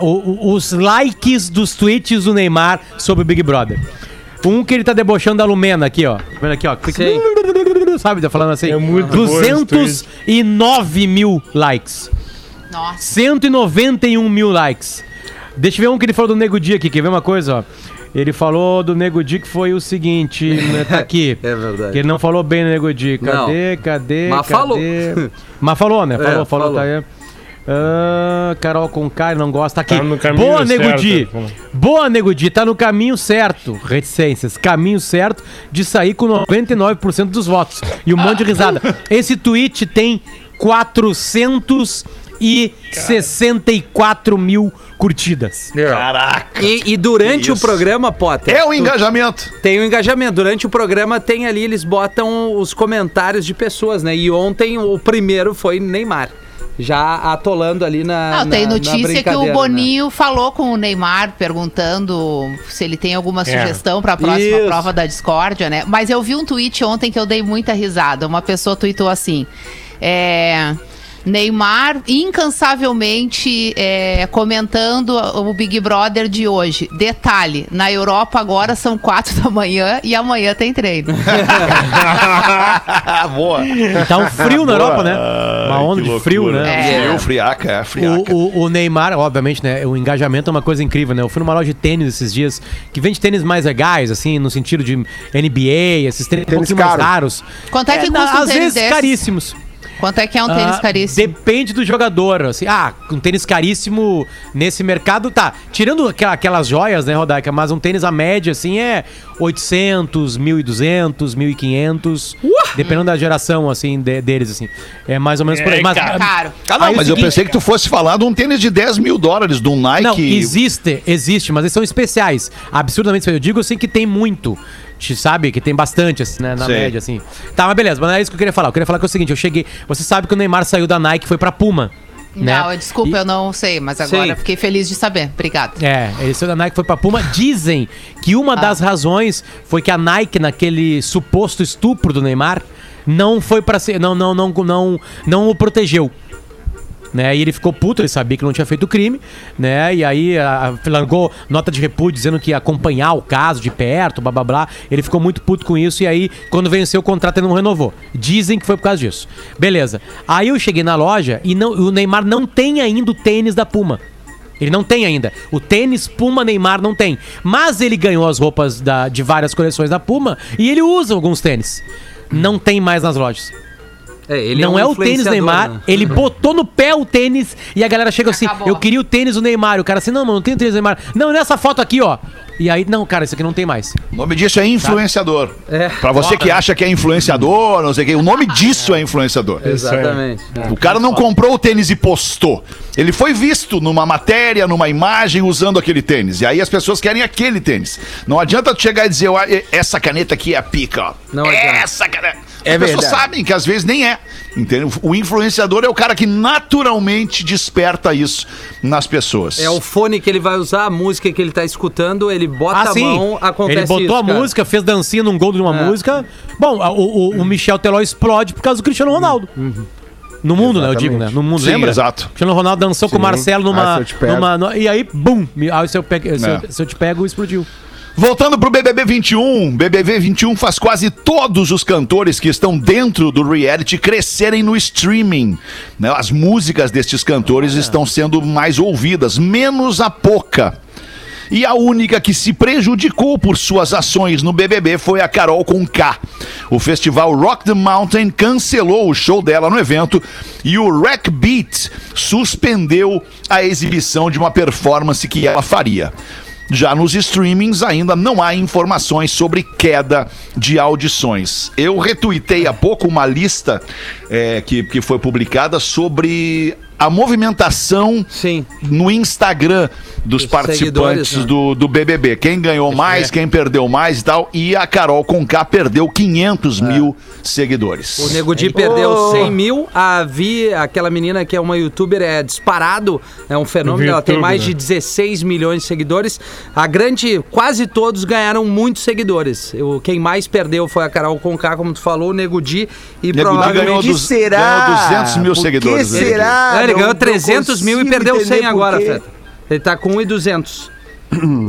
[SPEAKER 7] o- o- os likes dos tweets do Neymar sobre o Big Brother. Um que ele tá debochando da Lumena aqui, ó. Tá Vendo aqui, ó.
[SPEAKER 5] Sei.
[SPEAKER 7] Sabe, tá falando assim.
[SPEAKER 1] É muito bom esse
[SPEAKER 7] 209 mil likes.
[SPEAKER 3] Nossa.
[SPEAKER 7] 191 mil likes. Deixa eu ver um que ele falou do Nego Di aqui. Quer ver uma coisa, ó? Ele falou do Nego Di que foi o seguinte, né, tá aqui. [laughs]
[SPEAKER 5] É verdade.
[SPEAKER 7] Que ele não falou bem no Nego Di. Cadê, cadê,
[SPEAKER 5] Mas
[SPEAKER 7] cadê?
[SPEAKER 5] falou. [laughs]
[SPEAKER 7] Mas falou, né? Falou,
[SPEAKER 5] É,
[SPEAKER 7] falou,
[SPEAKER 5] falou.
[SPEAKER 7] tá aí. Ah, Carol ele não gosta. Aqui.
[SPEAKER 1] Tá no caminho
[SPEAKER 7] Boa, Nego Di. Boa, Nego Di. Tá no caminho certo. Reticências. Caminho certo de sair com 99% dos votos. E um monte de [laughs] risada. Esse tweet tem 464 mil curtidas.
[SPEAKER 4] Caraca.
[SPEAKER 5] E, e durante o programa, Potter.
[SPEAKER 4] É o engajamento.
[SPEAKER 5] Tem o engajamento. Durante o programa tem ali, eles botam os comentários de pessoas, né? E ontem o primeiro foi Neymar. Já atolando ali na.
[SPEAKER 3] Não, tem
[SPEAKER 5] na- na
[SPEAKER 3] notícia que o
[SPEAKER 5] né?
[SPEAKER 3] Boninho falou com o Neymar, perguntando se ele tem alguma sugestão para a próxima
[SPEAKER 5] Isso.
[SPEAKER 3] prova da discórdia, né? Mas eu vi um tweet ontem que eu dei muita risada. Uma pessoa tweetou assim: é, Neymar incansavelmente é, comentando o Big Brother de hoje. Detalhe: na Europa agora são quatro [laughs] da manhã e amanhã tem treino. [laughs]
[SPEAKER 4] Boa.
[SPEAKER 7] Tá um frio na Europa, né? Uma onda de frio, né?
[SPEAKER 3] É.
[SPEAKER 4] Frio, friaca, é friaca.
[SPEAKER 7] O, o- o Neymar, obviamente, né? O engajamento é uma coisa incrível, né? Eu fui numa loja de tênis esses dias que vende tênis mais legais, assim, no sentido de NBA, esses tênis, um
[SPEAKER 6] Tênis
[SPEAKER 7] pouquinho mais
[SPEAKER 6] caro.
[SPEAKER 7] raros.
[SPEAKER 3] Quanto é que
[SPEAKER 7] na-
[SPEAKER 3] custa um
[SPEAKER 7] Às
[SPEAKER 3] tênis
[SPEAKER 7] vezes
[SPEAKER 3] desses?
[SPEAKER 7] caríssimos.
[SPEAKER 3] Quanto é que é um tênis
[SPEAKER 7] Ah,
[SPEAKER 3] caríssimo?
[SPEAKER 7] Depende do jogador. Assim, ah, um tênis caríssimo nesse mercado, tá. Tirando aquela- aquelas joias, né, Rodaica? Mas um tênis a média, assim, é 800, 1.200, 1.500. Dependendo da geração, assim, de- deles, assim. É mais ou menos por aí.
[SPEAKER 1] É
[SPEAKER 7] Mas,
[SPEAKER 1] caro.
[SPEAKER 3] Caro.
[SPEAKER 4] Ah, não,
[SPEAKER 7] Aí
[SPEAKER 4] mas eu
[SPEAKER 7] seguinte,
[SPEAKER 4] pensei que tu fosse falar de um tênis de 10 mil dólares, de um Nike.
[SPEAKER 7] Não, existe, existe, mas eles são especiais. Absurdamente especiais. Eu digo assim que tem muito. Sabe que tem bastante, assim, né? Na
[SPEAKER 4] Sei.
[SPEAKER 7] média, assim. Tá, mas beleza, mas não é isso que eu queria falar. Eu queria falar que é o seguinte: eu cheguei. Você sabe que o Neymar saiu da Nike e foi pra Puma. né?
[SPEAKER 3] Não, desculpa,
[SPEAKER 7] E-
[SPEAKER 3] eu não sei, mas agora
[SPEAKER 5] Sim.
[SPEAKER 3] fiquei feliz de saber. Obrigada.
[SPEAKER 7] É, ele saiu da Nike e foi pra Puma. Dizem que uma das razões foi que a Nike, naquele suposto estupro do Neymar, não foi pra ser. Não, não, não, não, não o protegeu. Né? E ele ficou puto, ele sabia que não tinha feito crime, né? E aí a, a- largou nota de repúdio dizendo que ia acompanhar o caso de perto, blá blá blá. Ele ficou muito puto com isso e aí, quando venceu o contrato, ele não renovou. Dizem que foi por causa disso. Beleza. Aí eu cheguei na loja e não, o Neymar não tem ainda o tênis da Puma. Ele não tem ainda. O tênis Puma Neymar não tem. Mas ele ganhou as roupas da- de várias coleções da Puma e ele usa alguns tênis. Não tem mais nas lojas.
[SPEAKER 5] É, ele
[SPEAKER 7] não
[SPEAKER 5] um
[SPEAKER 7] é, o tênis Neymar.
[SPEAKER 5] né?
[SPEAKER 7] Ele botou no pé o tênis e a galera chega assim:
[SPEAKER 3] Acabou.
[SPEAKER 7] Eu queria o tênis do Neymar. O cara assim: Não, mano, não tem o tênis do Neymar. Não, nessa foto aqui, ó. E aí, não, cara, isso aqui não tem mais.
[SPEAKER 4] O nome disso é influenciador.
[SPEAKER 5] É.
[SPEAKER 4] Pra você que acha que é influenciador, não sei o quê, o nome disso é influenciador.
[SPEAKER 5] Exatamente.
[SPEAKER 4] O cara não comprou o tênis e postou. Ele foi visto numa matéria, numa imagem, usando aquele tênis. E aí as pessoas querem aquele tênis. Não adianta tu chegar e dizer, "Ó, e- essa caneta aqui é a pica, ó.
[SPEAKER 5] Não adianta.
[SPEAKER 4] essa caneta.
[SPEAKER 6] É
[SPEAKER 4] as pessoas sabem que às vezes nem é. Entendeu? O influenciador é o cara que naturalmente desperta isso nas pessoas.
[SPEAKER 5] É o fone que ele vai usar, a música que ele tá escutando, ele bota a mão, acontece
[SPEAKER 7] Ah, Ele botou
[SPEAKER 5] isso,
[SPEAKER 7] a
[SPEAKER 5] cara.
[SPEAKER 7] música, fez dancinha num gol de uma
[SPEAKER 5] É.
[SPEAKER 7] música. Bom, o, o- o Michel Teló explode por causa do Cristiano Ronaldo. No mundo, né? Eu digo, né? No mundo,
[SPEAKER 4] Uhum. Sim,
[SPEAKER 7] lembra?
[SPEAKER 4] exato.
[SPEAKER 7] Cristiano Ronaldo dançou com o
[SPEAKER 6] Sim.
[SPEAKER 7] Marcelo
[SPEAKER 6] Ah,
[SPEAKER 7] numa. numa no- e aí, bum! Ah, se eu, pego, se,
[SPEAKER 4] É.
[SPEAKER 7] eu, se eu te pego, explodiu.
[SPEAKER 4] Voltando pro BBB 21, BBB 21 faz quase todos os cantores que estão dentro do reality crescerem no streaming. né? As músicas destes cantores estão sendo mais ouvidas, menos a Poca. E a única que se prejudicou por suas ações no BBB foi a Carol Conká. O festival Rock the Mountain cancelou o show dela no evento e o Rec Beat suspendeu a exibição de uma performance que ela faria. Já nos streamings ainda não há informações sobre queda de audições. Eu retuitei há pouco uma lista é, que, que foi publicada sobre a movimentação
[SPEAKER 5] Sim.
[SPEAKER 4] no Instagram dos
[SPEAKER 5] Dos
[SPEAKER 4] participantes
[SPEAKER 5] né?
[SPEAKER 4] do, do BBB. Quem ganhou mais, quem perdeu mais e tal. E a Carol Conká perdeu 500 mil seguidores.
[SPEAKER 5] O Nego Di perdeu 100 mil. A Vi, aquela menina que é uma youtuber, é disparado. É um fenômeno.
[SPEAKER 1] Vi
[SPEAKER 5] Ela tem
[SPEAKER 1] YouTube,
[SPEAKER 5] mais
[SPEAKER 1] né?
[SPEAKER 5] de 16 milhões de seguidores. A grande, quase todos ganharam muitos seguidores. O, quem mais perdeu foi a Carol Conká, como tu falou, o Nego Di. E
[SPEAKER 4] Nego Di
[SPEAKER 5] provavelmente...
[SPEAKER 4] ganhou
[SPEAKER 6] que
[SPEAKER 4] dos-
[SPEAKER 6] será?
[SPEAKER 4] ganhou 200 mil
[SPEAKER 6] Por que
[SPEAKER 4] seguidores, né?
[SPEAKER 6] será?
[SPEAKER 5] É, ele ganhou
[SPEAKER 6] não
[SPEAKER 5] 300 mil e perdeu 100
[SPEAKER 6] entender por
[SPEAKER 5] agora,
[SPEAKER 6] quê.
[SPEAKER 5] Feta. Ele tá com 1,200.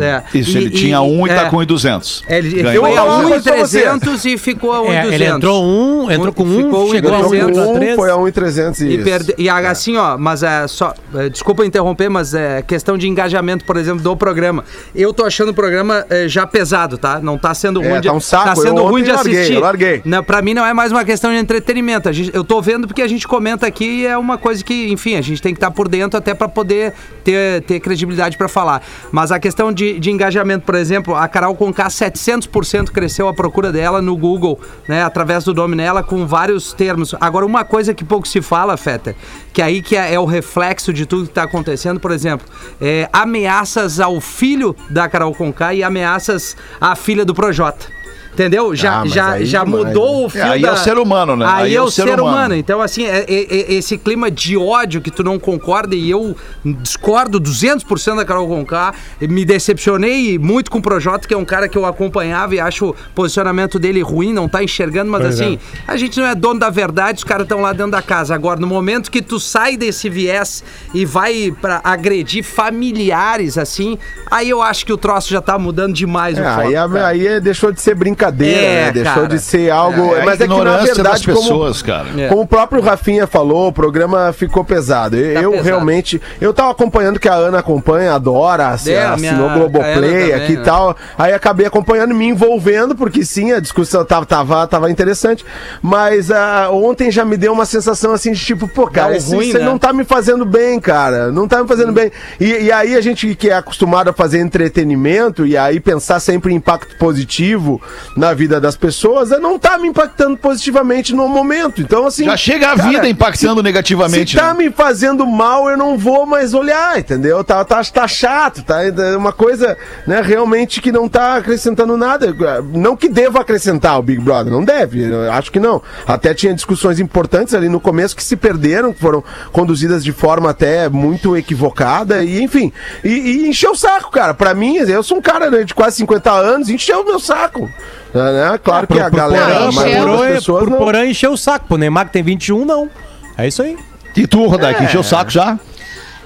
[SPEAKER 5] É.
[SPEAKER 4] Isso,
[SPEAKER 5] E-
[SPEAKER 4] ele tinha um e
[SPEAKER 5] é.
[SPEAKER 4] tá com 1,200.
[SPEAKER 5] Ele, ele
[SPEAKER 4] Ganhou.
[SPEAKER 5] foi a
[SPEAKER 6] Eu vou falar uma coisa pra você.
[SPEAKER 5] 1,300 e ficou a 1,200.
[SPEAKER 7] É, ele entrou um, entrou com
[SPEAKER 5] Ficou
[SPEAKER 7] um, chegou a
[SPEAKER 6] Entrou
[SPEAKER 7] um,
[SPEAKER 5] Entrou
[SPEAKER 6] com
[SPEAKER 7] a
[SPEAKER 6] um,
[SPEAKER 7] três.
[SPEAKER 6] foi a 1,300
[SPEAKER 5] E,
[SPEAKER 6] isso.
[SPEAKER 5] perde, e assim, ó, mas é só. é, desculpa interromper, mas é questão de engajamento, por exemplo, do programa. Eu tô achando o programa é, já pesado, tá? Não tá sendo
[SPEAKER 6] É,
[SPEAKER 5] ruim de
[SPEAKER 6] tá um saco.
[SPEAKER 5] Tá sendo
[SPEAKER 6] Eu
[SPEAKER 5] ruim de
[SPEAKER 6] larguei,
[SPEAKER 5] assistir.
[SPEAKER 6] eu larguei.
[SPEAKER 5] Não, pra mim não é mais uma questão de entretenimento. A gente, eu tô vendo porque a gente comenta aqui e é uma coisa que, enfim, a gente tem que estar por dentro até pra poder ter, ter credibilidade pra falar. Mas a questão de, de engajamento, por exemplo, a Carol Conká 700% cresceu a procura dela no Google, né, através do nome dela com vários termos. Agora uma coisa que pouco se fala, Feta, que aí que é, é o reflexo de tudo que tá acontecendo, por exemplo, é, ameaças ao filho da Carol Conká e ameaças à filha do Projota. Entendeu? Já,
[SPEAKER 6] Ah,
[SPEAKER 5] já,
[SPEAKER 6] aí
[SPEAKER 5] já
[SPEAKER 6] demais,
[SPEAKER 5] mudou
[SPEAKER 6] né?
[SPEAKER 5] o fio
[SPEAKER 4] É, aí
[SPEAKER 5] da...
[SPEAKER 4] é o ser humano, né?
[SPEAKER 5] Aí, é o ser, humano. Então, assim, é- é- é- esse clima de ódio que tu não concorda e eu discordo 200% da Carol Conká, me decepcionei muito com o Projota, que é um cara que eu acompanhava e acho o posicionamento dele ruim, não tá enxergando, mas
[SPEAKER 1] Pois
[SPEAKER 5] assim, a gente não é dono da verdade, os caras estão lá dentro da casa. Agora, no momento que tu sai desse viés e vai pra agredir familiares, assim, aí eu acho que o troço já tá mudando demais o
[SPEAKER 6] É,
[SPEAKER 5] foco.
[SPEAKER 6] aí, aí é- deixou de ser brincadeira brincadeira,
[SPEAKER 5] É,
[SPEAKER 6] né? Deixou
[SPEAKER 5] cara.
[SPEAKER 6] de ser algo.
[SPEAKER 4] É,
[SPEAKER 6] mas
[SPEAKER 4] a
[SPEAKER 6] é que na verdade,
[SPEAKER 4] das
[SPEAKER 6] como,
[SPEAKER 4] pessoas, cara.
[SPEAKER 5] É.
[SPEAKER 6] como o próprio Rafinha falou, o programa ficou pesado. Eu, eu
[SPEAKER 5] pesado.
[SPEAKER 6] realmente. Eu tava acompanhando que a Ana acompanha, adora,
[SPEAKER 5] É, a
[SPEAKER 6] assinou
[SPEAKER 5] minha-
[SPEAKER 6] Globoplay aqui e
[SPEAKER 5] também,
[SPEAKER 6] tal. Aí acabei acompanhando, me envolvendo, porque sim, a discussão tava, tava, tava interessante. Mas ah, ontem já me deu uma sensação assim de tipo, pô, cara, aí
[SPEAKER 5] né?
[SPEAKER 6] não tá me fazendo bem, cara. Não tá me fazendo bem. E, e aí a gente que é acostumado a fazer entretenimento e aí pensar sempre em impacto positivo na vida das pessoas, eh, não tá me impactando positivamente no momento. Então, assim.
[SPEAKER 4] Já chega a
[SPEAKER 6] cara,
[SPEAKER 4] vida impactando
[SPEAKER 6] se-
[SPEAKER 4] negativamente.
[SPEAKER 6] Se tá
[SPEAKER 4] né?
[SPEAKER 6] me fazendo mal, eu não vou mais olhar, entendeu? Tá, tá, tá chato, tá? É uma coisa, né, realmente que não tá acrescentando nada. Não que deva acrescentar o Big Brother, não deve, acho que não. Até tinha discussões importantes ali no começo que se perderam, que foram conduzidas de forma até muito equivocada, e enfim. E, e encheu o saco, cara. Pra mim, eu sou um cara né, de quase 50 anos, encheu o meu saco. Né? Claro que a galera,
[SPEAKER 3] Porã, encheu.
[SPEAKER 7] Porã,
[SPEAKER 6] pessoas
[SPEAKER 7] por
[SPEAKER 6] não.
[SPEAKER 7] Porã encheu o saco. Pro Neymar que tem 21, não. É isso aí.
[SPEAKER 4] E tu, Rodak, encheu o saco já?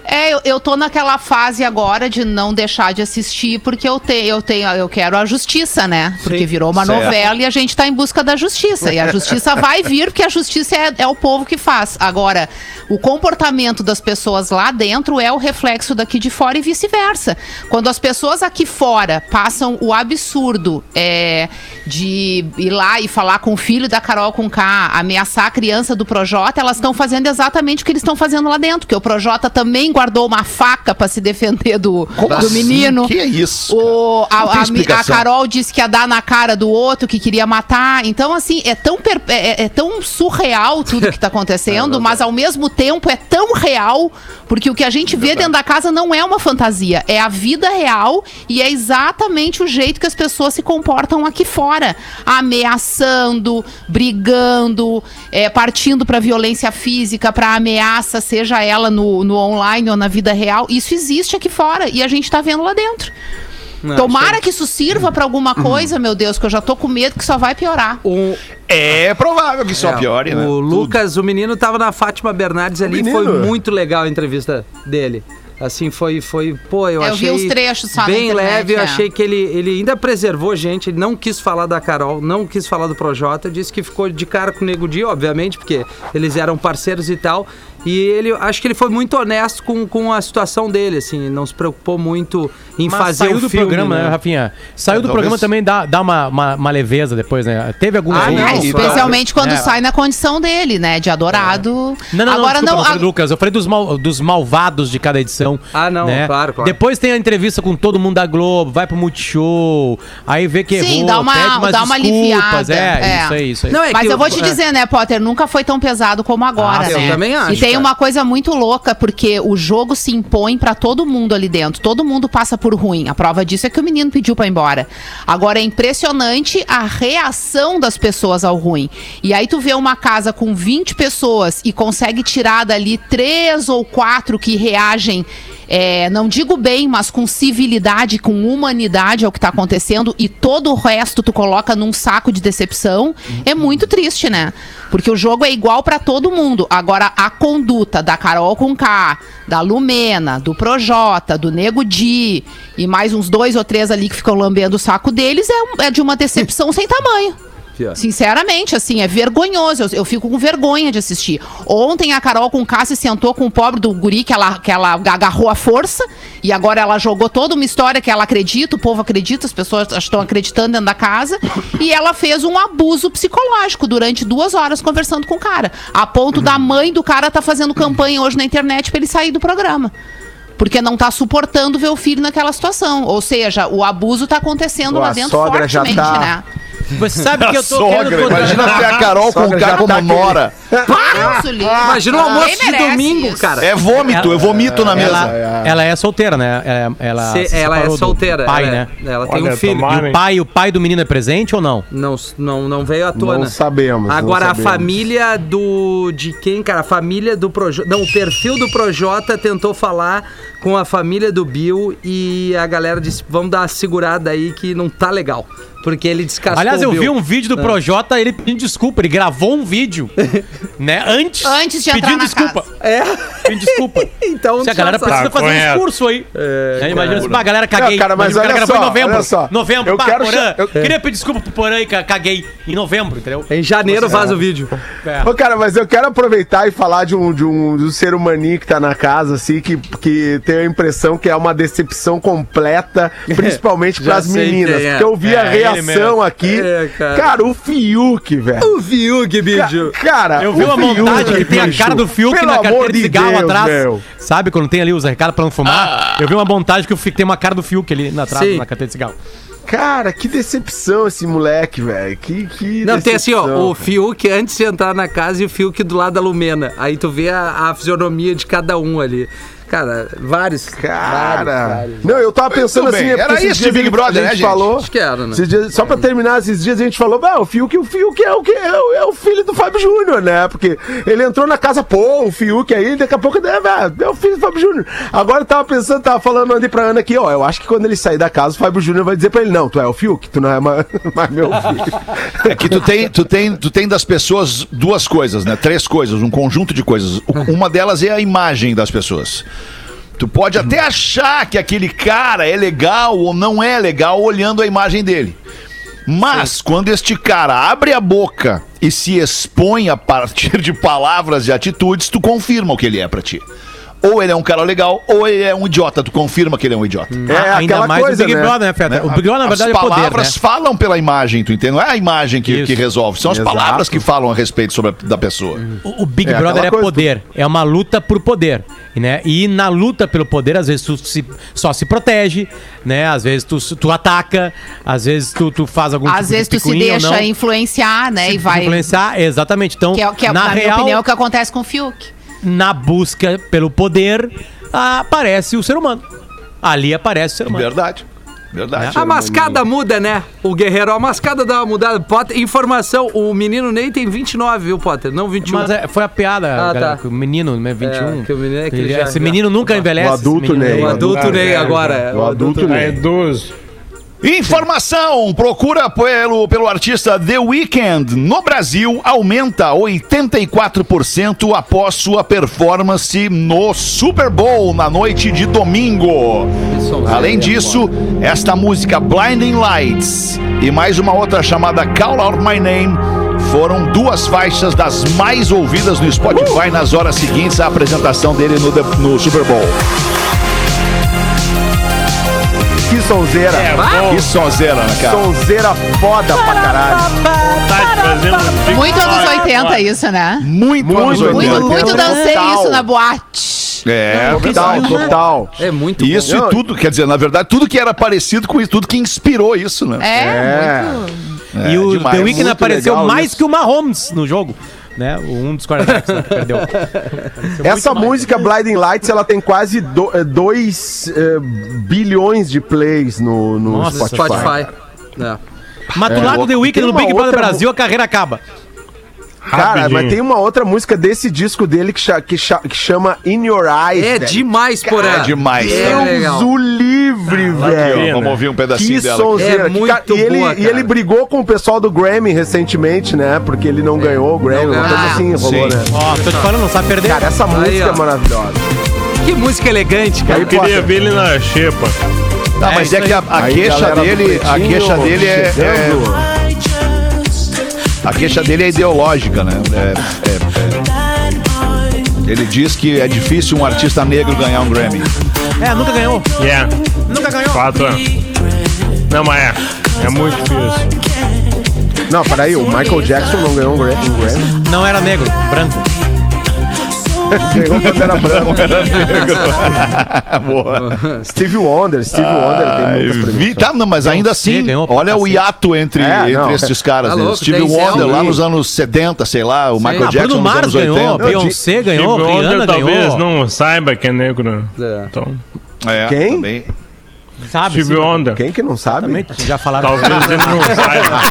[SPEAKER 3] É, eu, eu tô naquela fase agora de não deixar de assistir, porque eu, te, eu tenho, eu quero a justiça, né? Porque virou uma
[SPEAKER 4] Certo.
[SPEAKER 3] novela e a gente tá em busca da justiça. E a justiça [laughs] vai vir, porque a justiça é, é o povo que faz. Agora, o comportamento das pessoas lá dentro é o reflexo daqui de fora e vice-versa. Quando as pessoas aqui fora passam o absurdo é, de ir lá e falar com o filho da Carol com K, ameaçar a criança do Projota, elas estão fazendo exatamente o que eles estão fazendo lá dentro, porque o Projota também guardou uma faca para se defender do,
[SPEAKER 4] Como
[SPEAKER 3] do
[SPEAKER 4] assim?
[SPEAKER 3] menino.
[SPEAKER 4] Que é isso,
[SPEAKER 3] O, a, a, a. Carol disse que ia dar na cara do outro, que queria matar. Então, assim, é tão, per- é, é tão surreal tudo que tá [laughs] acontecendo, mas ao mesmo tempo é tão real, porque o que a gente vê dentro da casa não é uma fantasia, é a vida real e é exatamente o jeito que as pessoas se comportam aqui fora. Ameaçando, brigando, é, partindo para violência física, para ameaça, seja ela no, no online ou na vida real. Isso existe aqui fora e a gente tá vendo lá dentro.
[SPEAKER 5] Não,
[SPEAKER 3] Tomara que isso sirva pra alguma coisa, meu Deus, que eu já tô com medo que só vai piorar.
[SPEAKER 5] O,
[SPEAKER 4] É provável que só
[SPEAKER 5] é,
[SPEAKER 4] piore, né?
[SPEAKER 5] O
[SPEAKER 4] Tudo.
[SPEAKER 5] Lucas, o menino, tava na Fátima Bernardes ali e
[SPEAKER 6] menino.
[SPEAKER 5] foi muito legal a entrevista dele. Assim, foi, foi, pô, eu
[SPEAKER 3] Eu
[SPEAKER 5] achei...
[SPEAKER 3] vi os trechos só na
[SPEAKER 5] Bem
[SPEAKER 3] internet,
[SPEAKER 5] leve, eu
[SPEAKER 3] é.
[SPEAKER 5] achei que ele, ele ainda preservou gente, ele não quis falar da Carol, não quis falar do Projota, disse que ficou de cara com o Nego Di, obviamente, porque eles eram parceiros e tal, e ele, acho que ele foi muito honesto com, com a situação dele, assim, não se preocupou muito em
[SPEAKER 7] Mas
[SPEAKER 5] fazer
[SPEAKER 7] saiu
[SPEAKER 5] o
[SPEAKER 7] do
[SPEAKER 5] filme,
[SPEAKER 7] programa, né, Rafinha? Saiu
[SPEAKER 4] É,
[SPEAKER 7] do
[SPEAKER 4] talvez-
[SPEAKER 7] programa também dá, dá uma, uma, uma leveza depois, né? Teve alguns
[SPEAKER 5] Ah, não,
[SPEAKER 3] É, especialmente quando
[SPEAKER 7] É.
[SPEAKER 3] sai na condição dele, né? De adorado.
[SPEAKER 7] Não, não,
[SPEAKER 3] Agora
[SPEAKER 7] não, desculpa,
[SPEAKER 3] não.
[SPEAKER 7] não
[SPEAKER 3] a-
[SPEAKER 7] Lucas. Eu falei dos, mal- dos malvados de cada edição.
[SPEAKER 5] Ah, não,
[SPEAKER 7] né?
[SPEAKER 5] claro, claro.
[SPEAKER 7] Depois tem a entrevista com todo mundo da Globo, vai pro Multishow, aí vê que
[SPEAKER 3] Sim,
[SPEAKER 7] errou,
[SPEAKER 3] dá uma-
[SPEAKER 7] pede umas
[SPEAKER 3] dá uma aliviada,
[SPEAKER 7] É,
[SPEAKER 3] é.
[SPEAKER 7] isso aí, isso aí.
[SPEAKER 5] Não, é
[SPEAKER 3] Mas eu vou te
[SPEAKER 5] é.
[SPEAKER 3] dizer, né, Potter? Nunca foi tão pesado como agora,
[SPEAKER 7] Ah,
[SPEAKER 3] né?
[SPEAKER 5] eu também acho,
[SPEAKER 3] E tem
[SPEAKER 5] cara.
[SPEAKER 3] uma coisa muito louca, porque o jogo se impõe pra todo mundo ali dentro. Todo mundo passa por ruim. A prova disso é que o menino pediu pra ir embora. Agora é impressionante a reação das pessoas ao ruim. E aí tu vê uma casa com 20 pessoas e consegue tirar dali três ou quatro que reagem é, não digo bem, mas com civilidade, com humanidade ao que tá acontecendo e todo o resto tu coloca num saco de decepção, é muito triste, né? Porque o jogo é igual pra todo mundo. Agora, a conduta da Carol com K, da Lumena, do Projota, do Nego Di e mais uns dois ou três ali que ficam lambendo o saco deles é, é de uma decepção [laughs] sem tamanho. Sinceramente, assim, é vergonhoso. Eu, eu fico com vergonha de assistir. Ontem a Carol com se sentou com o pobre do guri que ela, que ela agarrou a força e agora ela jogou toda uma história que ela acredita, o povo acredita, as pessoas estão acreditando dentro da casa. E ela fez um abuso psicológico durante duas horas conversando com o cara. A ponto da mãe do cara tá fazendo campanha hoje na internet pra ele sair do programa. Porque não tá suportando ver o filho naquela situação. Ou seja, o abuso tá acontecendo lá dentro
[SPEAKER 6] sogra já
[SPEAKER 3] fortemente,
[SPEAKER 6] tá-
[SPEAKER 3] né?
[SPEAKER 7] Você sabe que eu tô
[SPEAKER 4] Sogra,
[SPEAKER 7] querendo contar-
[SPEAKER 4] imagina ter a Carol com o cara como
[SPEAKER 6] tá
[SPEAKER 4] nora.
[SPEAKER 3] Deus, livre.
[SPEAKER 5] Imagina o
[SPEAKER 3] Ninguém
[SPEAKER 5] almoço de domingo,
[SPEAKER 3] isso.
[SPEAKER 5] cara.
[SPEAKER 4] É vômito, eu vomito na mesa.
[SPEAKER 7] Ela, ela é solteira, né? Ela, ela,
[SPEAKER 5] Se-
[SPEAKER 7] se
[SPEAKER 5] ela é solteira.
[SPEAKER 7] Pai,
[SPEAKER 5] ela,
[SPEAKER 7] né?
[SPEAKER 5] é- ela tem
[SPEAKER 1] Olha,
[SPEAKER 5] um filho.
[SPEAKER 7] E o pai, o pai do menino é presente ou não?
[SPEAKER 5] Não, não, não veio à tona.
[SPEAKER 6] Não sabemos, não
[SPEAKER 5] Agora, a
[SPEAKER 6] sabemos.
[SPEAKER 5] família do. De quem, cara? A família do Projota. Não, o perfil do Projota tentou falar com a família do Bill e a galera disse: vamos dar uma segurada aí que não tá legal. Porque ele descascou
[SPEAKER 7] Aliás,
[SPEAKER 5] o
[SPEAKER 7] eu
[SPEAKER 5] Bill.
[SPEAKER 7] vi um vídeo do Projota, ele pedindo desculpa, ele gravou um vídeo [laughs] né? Antes,
[SPEAKER 3] Antes de entrar
[SPEAKER 7] pedindo
[SPEAKER 3] na
[SPEAKER 7] desculpa.
[SPEAKER 3] casa.
[SPEAKER 5] É.
[SPEAKER 7] Pedindo desculpa. [laughs]
[SPEAKER 5] Então,
[SPEAKER 7] Se a galera precisa
[SPEAKER 5] sabe.
[SPEAKER 7] fazer um
[SPEAKER 1] correto.
[SPEAKER 7] discurso aí. É, imagina se a galera caguei.
[SPEAKER 6] Não, cara, mas
[SPEAKER 7] Imagina, o
[SPEAKER 6] olha
[SPEAKER 7] gravou
[SPEAKER 6] só,
[SPEAKER 7] em novembro.
[SPEAKER 6] olha só.
[SPEAKER 7] Novembro,
[SPEAKER 6] Eu
[SPEAKER 7] pá,
[SPEAKER 6] quero
[SPEAKER 7] Porã.
[SPEAKER 6] eu-
[SPEAKER 7] Queria pedir desculpa pro Porã e ca- caguei. Em novembro, entendeu?
[SPEAKER 5] Em janeiro faz o vídeo.
[SPEAKER 7] É.
[SPEAKER 6] Ô, cara, mas eu quero aproveitar e falar de um, de um, de um ser humaninho que tá na casa, assim, que, que tem a impressão que é uma decepção completa, [laughs] principalmente pras
[SPEAKER 5] sei
[SPEAKER 6] meninas.
[SPEAKER 5] é.
[SPEAKER 6] Porque eu vi
[SPEAKER 7] É,
[SPEAKER 6] a reação aqui.
[SPEAKER 5] É, cara.
[SPEAKER 6] cara. o Fiuk, velho.
[SPEAKER 5] O Fiuk, bicho.
[SPEAKER 6] Ca- Cara,
[SPEAKER 7] Eu vi
[SPEAKER 6] o
[SPEAKER 7] uma
[SPEAKER 6] Fiuk,
[SPEAKER 7] montagem que tem a cara do Fiuk
[SPEAKER 6] pelo
[SPEAKER 7] na carteira de cigarro
[SPEAKER 6] Deus,
[SPEAKER 7] atrás.
[SPEAKER 6] meu.
[SPEAKER 7] Sabe quando tem ali os recados pra não fumar? Eu vi uma montagem que o Fiuk tem uma cara do Fiuk ali na, atrás,
[SPEAKER 5] Sim.
[SPEAKER 7] na carteira de cigarro.
[SPEAKER 6] Cara, que decepção esse moleque, velho. Que, que
[SPEAKER 5] Não, tem assim, ó,
[SPEAKER 6] decepção,
[SPEAKER 5] o Fiuk antes de entrar na casa e o Fiuk do lado da Lumena. Aí tu vê a, a fisionomia de cada um ali. Cara, vários.
[SPEAKER 6] Cara,
[SPEAKER 5] vários, vários.
[SPEAKER 6] não, eu tava pensando assim, é
[SPEAKER 4] era isso de Big Brother,
[SPEAKER 6] a
[SPEAKER 4] né,
[SPEAKER 6] gente falou.
[SPEAKER 5] Acho que era, né?
[SPEAKER 6] Dias- só pra terminar, esses dias a gente falou, o Fiuk, o Fiuk é o que é, o- é o filho do Fábio Júnior, né? Porque ele entrou na casa, pô, o Fiuk aí, daqui a pouco é, é o filho do Fábio Júnior. Agora eu tava pensando, tava falando andei pra Ana aqui, ó, eu acho que quando ele sair da casa, o Fábio Júnior vai dizer pra ele, não, tu é o Fiuk, tu não é mais, [laughs] mais meu filho.
[SPEAKER 4] É que tu tem, tu, tem, tu tem das pessoas duas coisas, né? Três coisas, um conjunto de coisas. Uma delas é a imagem das pessoas. Tu pode até achar que aquele cara é legal ou não é legal olhando a imagem dele. Mas quando este cara abre a boca e se expõe a partir de palavras e atitudes, tu confirma o que ele é pra ti. Ou ele é um cara legal, ou ele é um idiota. Tu confirma que ele é um idiota.
[SPEAKER 6] É
[SPEAKER 7] Ah, Ainda
[SPEAKER 6] aquela
[SPEAKER 7] mais
[SPEAKER 6] coisa,
[SPEAKER 7] o Big
[SPEAKER 6] né?
[SPEAKER 7] Brother, né, Feta? O Big Brother, na verdade,
[SPEAKER 4] as
[SPEAKER 7] é poder, né?
[SPEAKER 4] palavras falam pela imagem, tu entende? Não é a imagem que, que resolve, são as
[SPEAKER 6] Exato.
[SPEAKER 4] palavras que falam a respeito sobre a, da pessoa.
[SPEAKER 7] O, o Big
[SPEAKER 6] É,
[SPEAKER 7] Brother é poder, é uma luta por poder, né? E na luta pelo poder, às vezes tu se- só se protege, né? Às vezes tu, tu ataca, às vezes tu, tu faz algum
[SPEAKER 3] Às
[SPEAKER 7] tipo
[SPEAKER 3] vezes
[SPEAKER 7] de
[SPEAKER 3] tu se deixa influenciar, né?
[SPEAKER 7] Se
[SPEAKER 3] e vai.
[SPEAKER 7] influenciar, exatamente. Então,
[SPEAKER 3] Que é, que é,
[SPEAKER 7] na,
[SPEAKER 3] na, minha
[SPEAKER 7] real,
[SPEAKER 3] opinião, é o que acontece com o Fiuk.
[SPEAKER 7] Na busca pelo poder, aparece o ser humano. Ali aparece o ser humano.
[SPEAKER 4] Verdade. Verdade.
[SPEAKER 5] A mascada muda, né? O Guerreiro, a mascada dá uma mudada. Potter, informação, o menino Ney tem 29, viu, Potter? Não 21.
[SPEAKER 7] Mas é, foi a piada,
[SPEAKER 5] Ah,
[SPEAKER 7] galera,
[SPEAKER 5] tá.
[SPEAKER 7] que o menino, né, 21.
[SPEAKER 5] É, que o menino é que
[SPEAKER 7] Ele-
[SPEAKER 5] já-
[SPEAKER 7] esse
[SPEAKER 5] já-
[SPEAKER 7] menino nunca envelhece.
[SPEAKER 6] O adulto. Ney.
[SPEAKER 5] o adulto Ney agora.
[SPEAKER 6] O adulto
[SPEAKER 1] Tá
[SPEAKER 6] Ney.
[SPEAKER 1] idoso.
[SPEAKER 4] Informação: procura pelo, pelo artista The Weeknd no Brasil aumenta 84% após sua performance no Super Bowl na noite de domingo. Além disso, esta música Blinding Lights e mais uma outra chamada Call Out My Name foram duas faixas das mais ouvidas no Spotify nas horas seguintes à apresentação dele no, no Super Bowl.
[SPEAKER 6] Que sonzeira.
[SPEAKER 1] É.
[SPEAKER 4] Que sonzeira, né, cara?
[SPEAKER 6] Sonzeira foda pra caralho.
[SPEAKER 1] Um
[SPEAKER 3] Muito anos
[SPEAKER 1] TikTok.
[SPEAKER 3] 80 isso, né?
[SPEAKER 4] Muito, anos
[SPEAKER 6] Muito,
[SPEAKER 4] 80.
[SPEAKER 3] Muito, muito dancei isso na boate.
[SPEAKER 4] É,
[SPEAKER 6] Total, total.
[SPEAKER 5] É muito
[SPEAKER 4] Isso
[SPEAKER 6] bom.
[SPEAKER 4] e tudo, quer dizer, na verdade, tudo que era parecido com isso, tudo que inspirou isso, né?
[SPEAKER 3] É,
[SPEAKER 6] É.
[SPEAKER 3] muito.
[SPEAKER 7] E o
[SPEAKER 4] demais.
[SPEAKER 7] The Weeknd apareceu mais
[SPEAKER 6] isso.
[SPEAKER 7] que o Mahomes no jogo. Né? Um dos quarterbacks né, que perdeu.
[SPEAKER 6] Essa música Blinding Lights, ela tem quase 2 bilhões de plays no, no
[SPEAKER 7] Nossa,
[SPEAKER 6] Spotify.
[SPEAKER 5] Spotify. É.
[SPEAKER 7] Mas do lado do The Weeknd no Big Brother Brasil, a carreira acaba.
[SPEAKER 6] Cara,
[SPEAKER 1] Rapidinho.
[SPEAKER 6] mas tem uma outra música desse disco dele que, cha- que cha- que chama In Your Eyes.
[SPEAKER 5] É
[SPEAKER 6] velho.
[SPEAKER 5] demais, porém.
[SPEAKER 4] É demais.
[SPEAKER 5] É
[SPEAKER 6] Deus
[SPEAKER 5] legal.
[SPEAKER 6] o livre, velho.
[SPEAKER 4] Vamos ouvir um pedacinho
[SPEAKER 6] Que
[SPEAKER 4] dela.
[SPEAKER 6] sonzeira.
[SPEAKER 5] É muito
[SPEAKER 6] ca- e, ele,
[SPEAKER 5] boa,
[SPEAKER 6] e
[SPEAKER 5] cara.
[SPEAKER 6] ele brigou com o pessoal do Grammy recentemente, né? Porque ele não ganhou o Grammy. Uma coisa
[SPEAKER 5] Ah,
[SPEAKER 6] assim rolou,
[SPEAKER 4] sim.
[SPEAKER 6] né?
[SPEAKER 7] Ó, tô te falando, não sabe perder.
[SPEAKER 6] Cara, essa música
[SPEAKER 5] ó.
[SPEAKER 6] é maravilhosa.
[SPEAKER 5] Que música elegante, cara.
[SPEAKER 6] Aí,
[SPEAKER 1] Eu queria ver ele na xepa.
[SPEAKER 4] Tá, mas
[SPEAKER 7] isso
[SPEAKER 4] é que a, a
[SPEAKER 6] Aí,
[SPEAKER 4] queixa dele, a queixa dele é, é- a queixa dele é ideológica, né? É- é- é. Ele diz que é difícil um artista negro ganhar um Grammy.
[SPEAKER 7] É, nunca ganhou.
[SPEAKER 1] Yeah.
[SPEAKER 7] Nunca ganhou.
[SPEAKER 1] Fato. Não, mas é. É muito difícil.
[SPEAKER 6] Não, peraí, o Michael Jackson não ganhou um Grammy.
[SPEAKER 7] Não era negro, branco.
[SPEAKER 6] Ganhou quando era branco.
[SPEAKER 4] Boa.
[SPEAKER 6] Steve Wonder, Steve Wonder tem muitas
[SPEAKER 4] Vi- tá, não, mas ainda assim,
[SPEAKER 7] ganhou
[SPEAKER 4] olha o hiato entre,
[SPEAKER 6] É,
[SPEAKER 4] entre
[SPEAKER 6] não.
[SPEAKER 4] esses caras.
[SPEAKER 5] Tá
[SPEAKER 4] né?
[SPEAKER 5] louco,
[SPEAKER 4] Steve Wonder lá nos anos 70, sei lá, o Michael
[SPEAKER 5] Ah,
[SPEAKER 4] Jackson
[SPEAKER 7] Bruno
[SPEAKER 4] nos
[SPEAKER 7] Mars
[SPEAKER 4] anos
[SPEAKER 7] ganhou,
[SPEAKER 4] 80.
[SPEAKER 7] Beyoncé ganhou,
[SPEAKER 1] Steve Wonder
[SPEAKER 7] Rihanna
[SPEAKER 1] talvez
[SPEAKER 7] ganhou.
[SPEAKER 1] não saiba que é negro. né?
[SPEAKER 5] É.
[SPEAKER 1] Então,
[SPEAKER 4] É,
[SPEAKER 6] Quem?
[SPEAKER 4] também.
[SPEAKER 7] Sabe?
[SPEAKER 1] Steve
[SPEAKER 7] sim.
[SPEAKER 1] Wonder.
[SPEAKER 6] Quem que não sabe?
[SPEAKER 7] Exatamente, já falaram.
[SPEAKER 1] Talvez ele não saiba.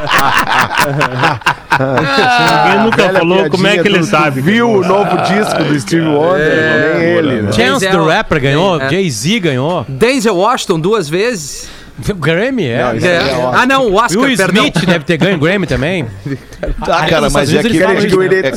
[SPEAKER 1] Ninguém nunca
[SPEAKER 6] Velha
[SPEAKER 1] falou como é que ele sabe.
[SPEAKER 6] tu Viu o novo disco do Steve Wonder? Nem ele, né?
[SPEAKER 7] Chance the Rapper ganhou,
[SPEAKER 5] É.
[SPEAKER 7] Jay-Z ganhou.
[SPEAKER 5] Denzel Washington duas vezes.
[SPEAKER 7] Grammy, é.
[SPEAKER 6] Não,
[SPEAKER 5] É.
[SPEAKER 6] é.
[SPEAKER 5] Ah, não, o Oscar,
[SPEAKER 7] Will
[SPEAKER 5] perdão.
[SPEAKER 7] Smith deve ter ganho Grammy também.
[SPEAKER 4] Tá, [laughs] cara, mas é que, é, é-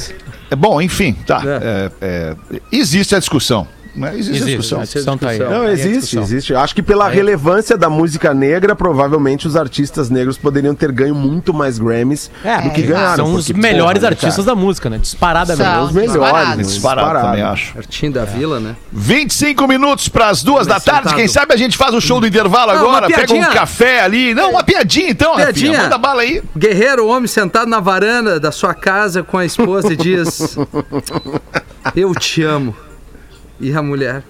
[SPEAKER 4] É bom, enfim, tá.
[SPEAKER 5] É.
[SPEAKER 4] É, é, existe a discussão. Né? Existe,
[SPEAKER 7] Existe,
[SPEAKER 4] discussão.
[SPEAKER 7] discussão tá aí.
[SPEAKER 6] Não, existe,
[SPEAKER 7] discussão.
[SPEAKER 6] existe. Acho que pela relevância da música negra, provavelmente os artistas negros poderiam ter ganho muito mais Grammys do que ganharam.
[SPEAKER 7] São os
[SPEAKER 6] porque,
[SPEAKER 7] melhores
[SPEAKER 6] porra,
[SPEAKER 7] artistas
[SPEAKER 6] cara,
[SPEAKER 7] da música, né? Disparadamente.
[SPEAKER 3] São.
[SPEAKER 6] Os melhores.
[SPEAKER 3] Disparados.
[SPEAKER 4] Disparado, também acho.
[SPEAKER 5] Artinho da Vila, né?
[SPEAKER 4] 25 minutos para as duas da
[SPEAKER 5] Começou
[SPEAKER 4] tarde.
[SPEAKER 5] tarde.
[SPEAKER 4] Quem sabe a gente faz o show do intervalo
[SPEAKER 5] uma
[SPEAKER 4] agora, pega um café ali. Não, uma piadinha então, Rafinha.
[SPEAKER 5] Piadinha.
[SPEAKER 4] Manda bala aí.
[SPEAKER 5] Guerreiro, homem sentado na varanda da sua casa com a esposa e diz: [laughs] Eu te amo. E a mulher: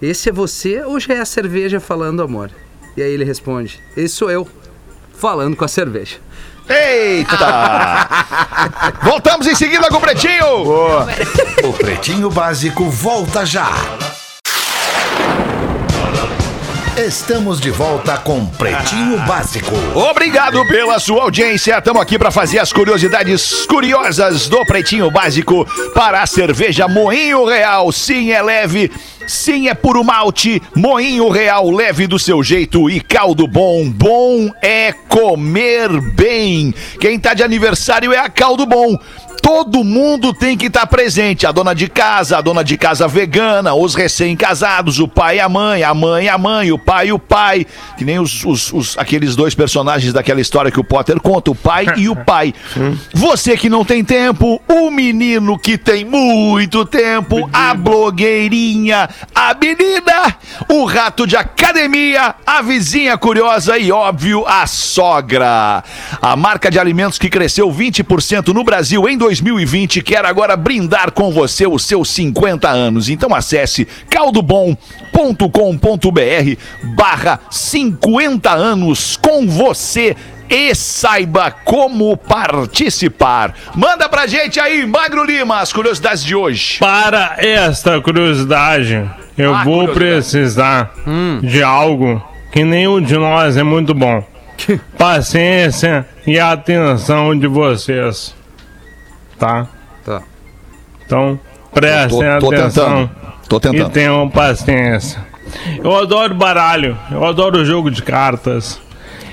[SPEAKER 5] Esse é você ou já é a cerveja falando amor? E aí ele responde: Esse sou eu, falando com a cerveja.
[SPEAKER 4] Eita! [laughs] Voltamos em seguida com o Pretinho.
[SPEAKER 2] O Pretinho Básico volta já. Estamos de volta com Pretinho Básico.
[SPEAKER 4] Obrigado pela sua audiência. Estamos aqui para fazer as curiosidades curiosas do Pretinho Básico para a cerveja Moinho Real. Sim, é leve. Sim, é puro malte. Moinho Real, leve do seu jeito. E caldo bom. Bom é comer bem. Quem tá de aniversário é a Caldo Bom. Todo mundo tem que estar presente. A dona de casa, a dona de casa vegana, os recém-casados, o pai e a mãe, a mãe e a mãe, o pai e o pai. Que nem os, os- os- aqueles dois personagens daquela história que o Potter conta, o pai e o pai. [laughs] Você que não tem tempo, o menino que tem muito tempo, a blogueirinha, a menina, o rato de academia, a vizinha curiosa e, óbvio, a sogra. A marca de alimentos que cresceu 20% no Brasil em 2020 quer agora brindar com você os seus 50 anos. Então acesse caldobom.com.br barra 50 anos com você e saiba como participar. Manda pra gente aí, Magro Lima, as curiosidades de hoje.
[SPEAKER 1] Para esta curiosidade, eu
[SPEAKER 4] Ah,
[SPEAKER 1] vou
[SPEAKER 4] curiosidade.
[SPEAKER 1] precisar de algo que nenhum de nós é muito bom. Paciência e atenção de vocês. Tá?
[SPEAKER 5] Tá.
[SPEAKER 1] Então, prestem
[SPEAKER 4] Tô- tô
[SPEAKER 1] atenção.
[SPEAKER 4] tentando. Tô
[SPEAKER 1] E
[SPEAKER 4] tentando.
[SPEAKER 1] tenham paciência. Eu adoro baralho, eu adoro jogo de cartas.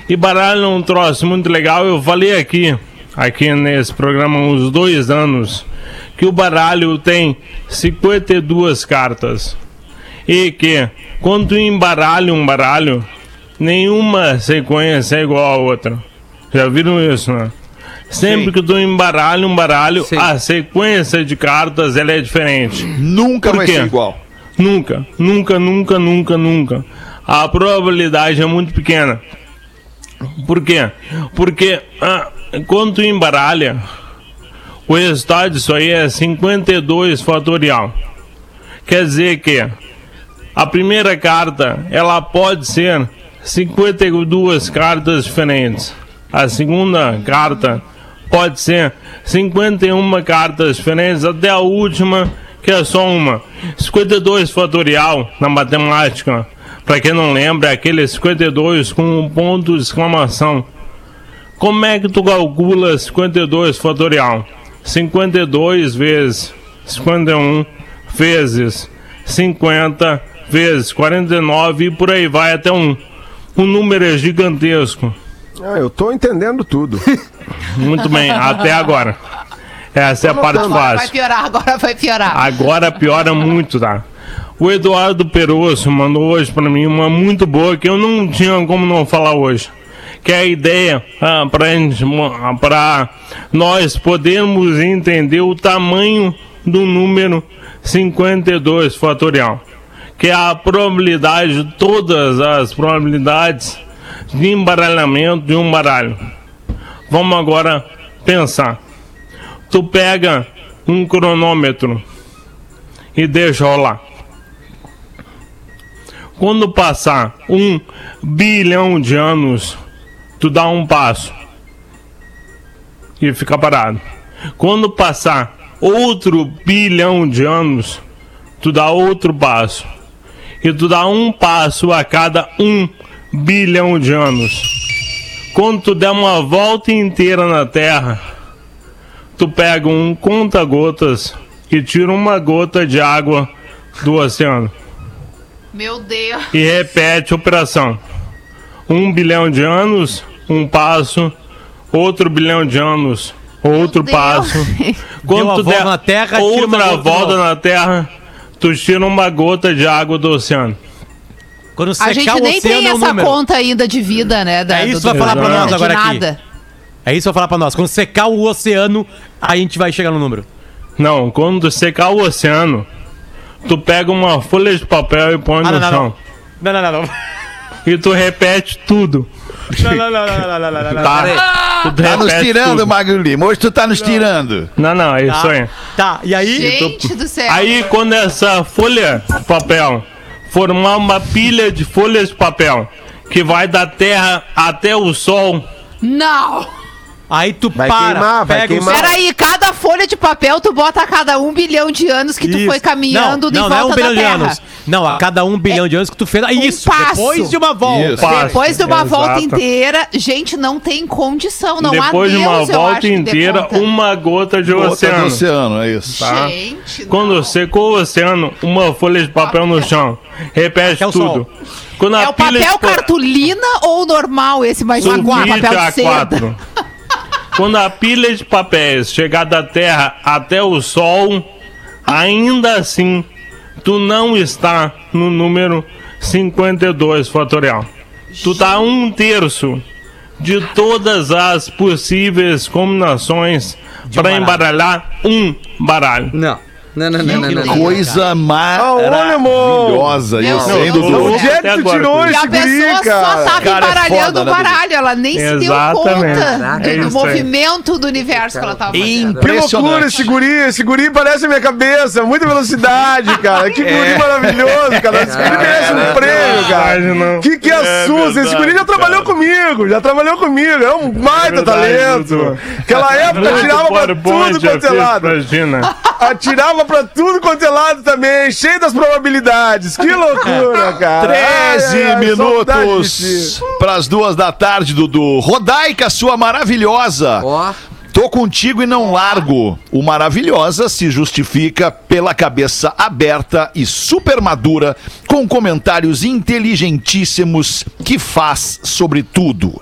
[SPEAKER 1] E baralho é um troço muito legal. Eu falei aqui, aqui nesse programa, há uns dois anos, que o baralho tem 52 cartas. E que, quando tu embaralha um baralho, nenhuma sequência é igual a outra. Já viram isso, né? Sempre
[SPEAKER 4] Sim.
[SPEAKER 1] que tu embaralha um baralho,
[SPEAKER 5] Sim.
[SPEAKER 1] a sequência de cartas ela é diferente.
[SPEAKER 4] Nunca
[SPEAKER 1] Por
[SPEAKER 4] vai
[SPEAKER 1] quê?
[SPEAKER 4] ser igual.
[SPEAKER 1] Nunca, nunca, nunca, nunca, nunca. A probabilidade é muito pequena. Por quê? Porque ah, quando tu embaralha, o resultado disso aí é 52 fatorial. Quer dizer que a primeira carta, ela pode ser 52 cartas diferentes. A segunda carta pode ser 51 cartas diferentes até a última, que é só uma. 52 fatorial na matemática, para quem não lembra, é aquele 52 com um ponto de exclamação. Como é que tu calcula 52 fatorial? 52 vezes 51 vezes 50 vezes 49 e por aí vai até um. O número é gigantesco.
[SPEAKER 6] Ah, eu tô entendendo tudo. [laughs]
[SPEAKER 1] Muito bem, até agora. Essa é a parte
[SPEAKER 3] Agora vai
[SPEAKER 1] fácil.
[SPEAKER 3] piorar, agora vai piorar.
[SPEAKER 1] Agora piora muito, tá? O Eduardo Perosso mandou hoje pra mim uma muito boa que eu não tinha como não falar hoje. Que é a ideia ah, pra, gente, ah, nós podermos entender o tamanho do número 52 fatorial. Que é a probabilidade, todas as probabilidades de embaralhamento de um baralho. Vamos agora pensar. Tu pega um cronômetro e deixa rolar. Quando passar um bilhão de anos, tu dá um passo e fica parado. Quando passar outro bilhão de anos, tu dá outro passo. E tu dá um passo a cada um bilhão de anos. Quando tu der uma volta inteira na Terra, tu pega um conta-gotas e tira uma gota de água do oceano
[SPEAKER 3] Meu Deus.
[SPEAKER 1] e repete a operação. Um bilhão de anos, um passo, outro bilhão de anos, outro passo. [laughs] Quando tu
[SPEAKER 7] volta
[SPEAKER 1] der
[SPEAKER 7] na Terra,
[SPEAKER 1] outra volta na Terra, tu tira uma gota de água do oceano.
[SPEAKER 7] Quando
[SPEAKER 3] A
[SPEAKER 7] secar
[SPEAKER 3] gente
[SPEAKER 7] o
[SPEAKER 3] nem
[SPEAKER 7] oceano
[SPEAKER 3] tem
[SPEAKER 7] é
[SPEAKER 3] essa
[SPEAKER 7] número.
[SPEAKER 3] conta ainda de vida, né? Da,
[SPEAKER 7] É isso,
[SPEAKER 3] do-
[SPEAKER 7] vai falar
[SPEAKER 1] pra nós
[SPEAKER 7] agora aqui.
[SPEAKER 3] nada.
[SPEAKER 7] É isso que vou falar pra nós. Quando secar o oceano, a gente vai chegar no número.
[SPEAKER 1] Não, quando tu secar o oceano, tu pega uma folha de papel e põe
[SPEAKER 7] Ah,
[SPEAKER 1] no
[SPEAKER 7] não, não,
[SPEAKER 1] chão.
[SPEAKER 7] não. Não, não, não, não.
[SPEAKER 1] E tu repete tudo.
[SPEAKER 7] Não, não, não, não, não, não, não, não.
[SPEAKER 1] Tá? Tu
[SPEAKER 4] Tá nos tirando,
[SPEAKER 1] tudo.
[SPEAKER 4] Magro Lima. Hoje tu tá nos tirando.
[SPEAKER 1] Não, não, é isso aí.
[SPEAKER 7] Tá, e aí?
[SPEAKER 3] Gente do céu.
[SPEAKER 1] Aí quando essa folha de papel formar uma pilha de folhas de papel que vai da terra até o sol,
[SPEAKER 3] Não!
[SPEAKER 7] Aí tu
[SPEAKER 6] Vai
[SPEAKER 7] para,
[SPEAKER 6] queimar, vai
[SPEAKER 7] pega
[SPEAKER 6] queimar.
[SPEAKER 3] Peraí, cada folha de papel tu bota a cada um bilhão de anos que tu
[SPEAKER 7] Isso.
[SPEAKER 3] foi caminhando
[SPEAKER 7] não,
[SPEAKER 3] de
[SPEAKER 7] não,
[SPEAKER 3] volta
[SPEAKER 7] não é um
[SPEAKER 3] da
[SPEAKER 7] bilhão de
[SPEAKER 3] Terra.
[SPEAKER 7] anos. Não, a cada um bilhão de anos que tu fez. Isso,
[SPEAKER 3] passo.
[SPEAKER 7] depois de uma volta.
[SPEAKER 4] Isso.
[SPEAKER 3] Depois de uma
[SPEAKER 1] Exato.
[SPEAKER 3] volta inteira, gente, não tem condição, não
[SPEAKER 1] depois
[SPEAKER 3] há
[SPEAKER 1] de uma
[SPEAKER 3] Deus, eu acho,
[SPEAKER 1] volta inteira, uma gota de
[SPEAKER 4] Outra do
[SPEAKER 1] oceano.
[SPEAKER 4] oceano, é isso.
[SPEAKER 1] tá?
[SPEAKER 3] Gente, não.
[SPEAKER 1] Quando secou o oceano, uma folha de papel no chão. Repete
[SPEAKER 7] o
[SPEAKER 1] tudo. Quando
[SPEAKER 3] É o
[SPEAKER 1] de
[SPEAKER 3] papel
[SPEAKER 1] pa-
[SPEAKER 3] cartolina ou normal esse mais
[SPEAKER 1] Sulfite
[SPEAKER 3] papel de seda?
[SPEAKER 1] A4. Quando a pilha de papéis chegar da Terra até o Sol, ainda assim, tu não está no número 52 fatorial. Tu tá um terço de todas as possíveis combinações para embaralhar um baralho.
[SPEAKER 5] Não. Não, não, não, não.
[SPEAKER 4] Coisa maravilhosa. Sem
[SPEAKER 3] Não,
[SPEAKER 4] dúvida.
[SPEAKER 6] Onde é que tu tirou.
[SPEAKER 3] E
[SPEAKER 6] esse guri,
[SPEAKER 3] pessoa só
[SPEAKER 6] cara?
[SPEAKER 3] tava
[SPEAKER 4] Cara, é
[SPEAKER 3] embaralhando
[SPEAKER 4] foda,
[SPEAKER 3] o
[SPEAKER 4] né,
[SPEAKER 3] baralho. Ela nem se deu conta
[SPEAKER 1] É
[SPEAKER 3] do
[SPEAKER 1] aí.
[SPEAKER 3] movimento do universo que ela tava fazendo.
[SPEAKER 6] Que loucura
[SPEAKER 4] Impressionante.
[SPEAKER 6] esse guri, esse guri parece a minha cabeça, muita velocidade, cara. Que guri maravilhoso, cara. Esse guri merece um prêmio, cara. Que que
[SPEAKER 1] É
[SPEAKER 6] assusta, esse guri já trabalhou
[SPEAKER 1] cara.
[SPEAKER 6] comigo, já trabalhou comigo, é um baita
[SPEAKER 1] verdade,
[SPEAKER 6] talento. Aquela época tirava pra tudo quanto é lado.
[SPEAKER 1] pra Gina.
[SPEAKER 6] Atirava pra tudo quanto é lado também, cheio das probabilidades. Que loucura, cara.
[SPEAKER 4] 13
[SPEAKER 6] Ai, ai,
[SPEAKER 4] minutos para as duas da tarde, Dudu. Rodaica, sua maravilhosa.
[SPEAKER 5] Ó.
[SPEAKER 4] Tô contigo e não largo. O maravilhosa se justifica pela cabeça aberta e super madura, com comentários inteligentíssimos que faz sobre tudo.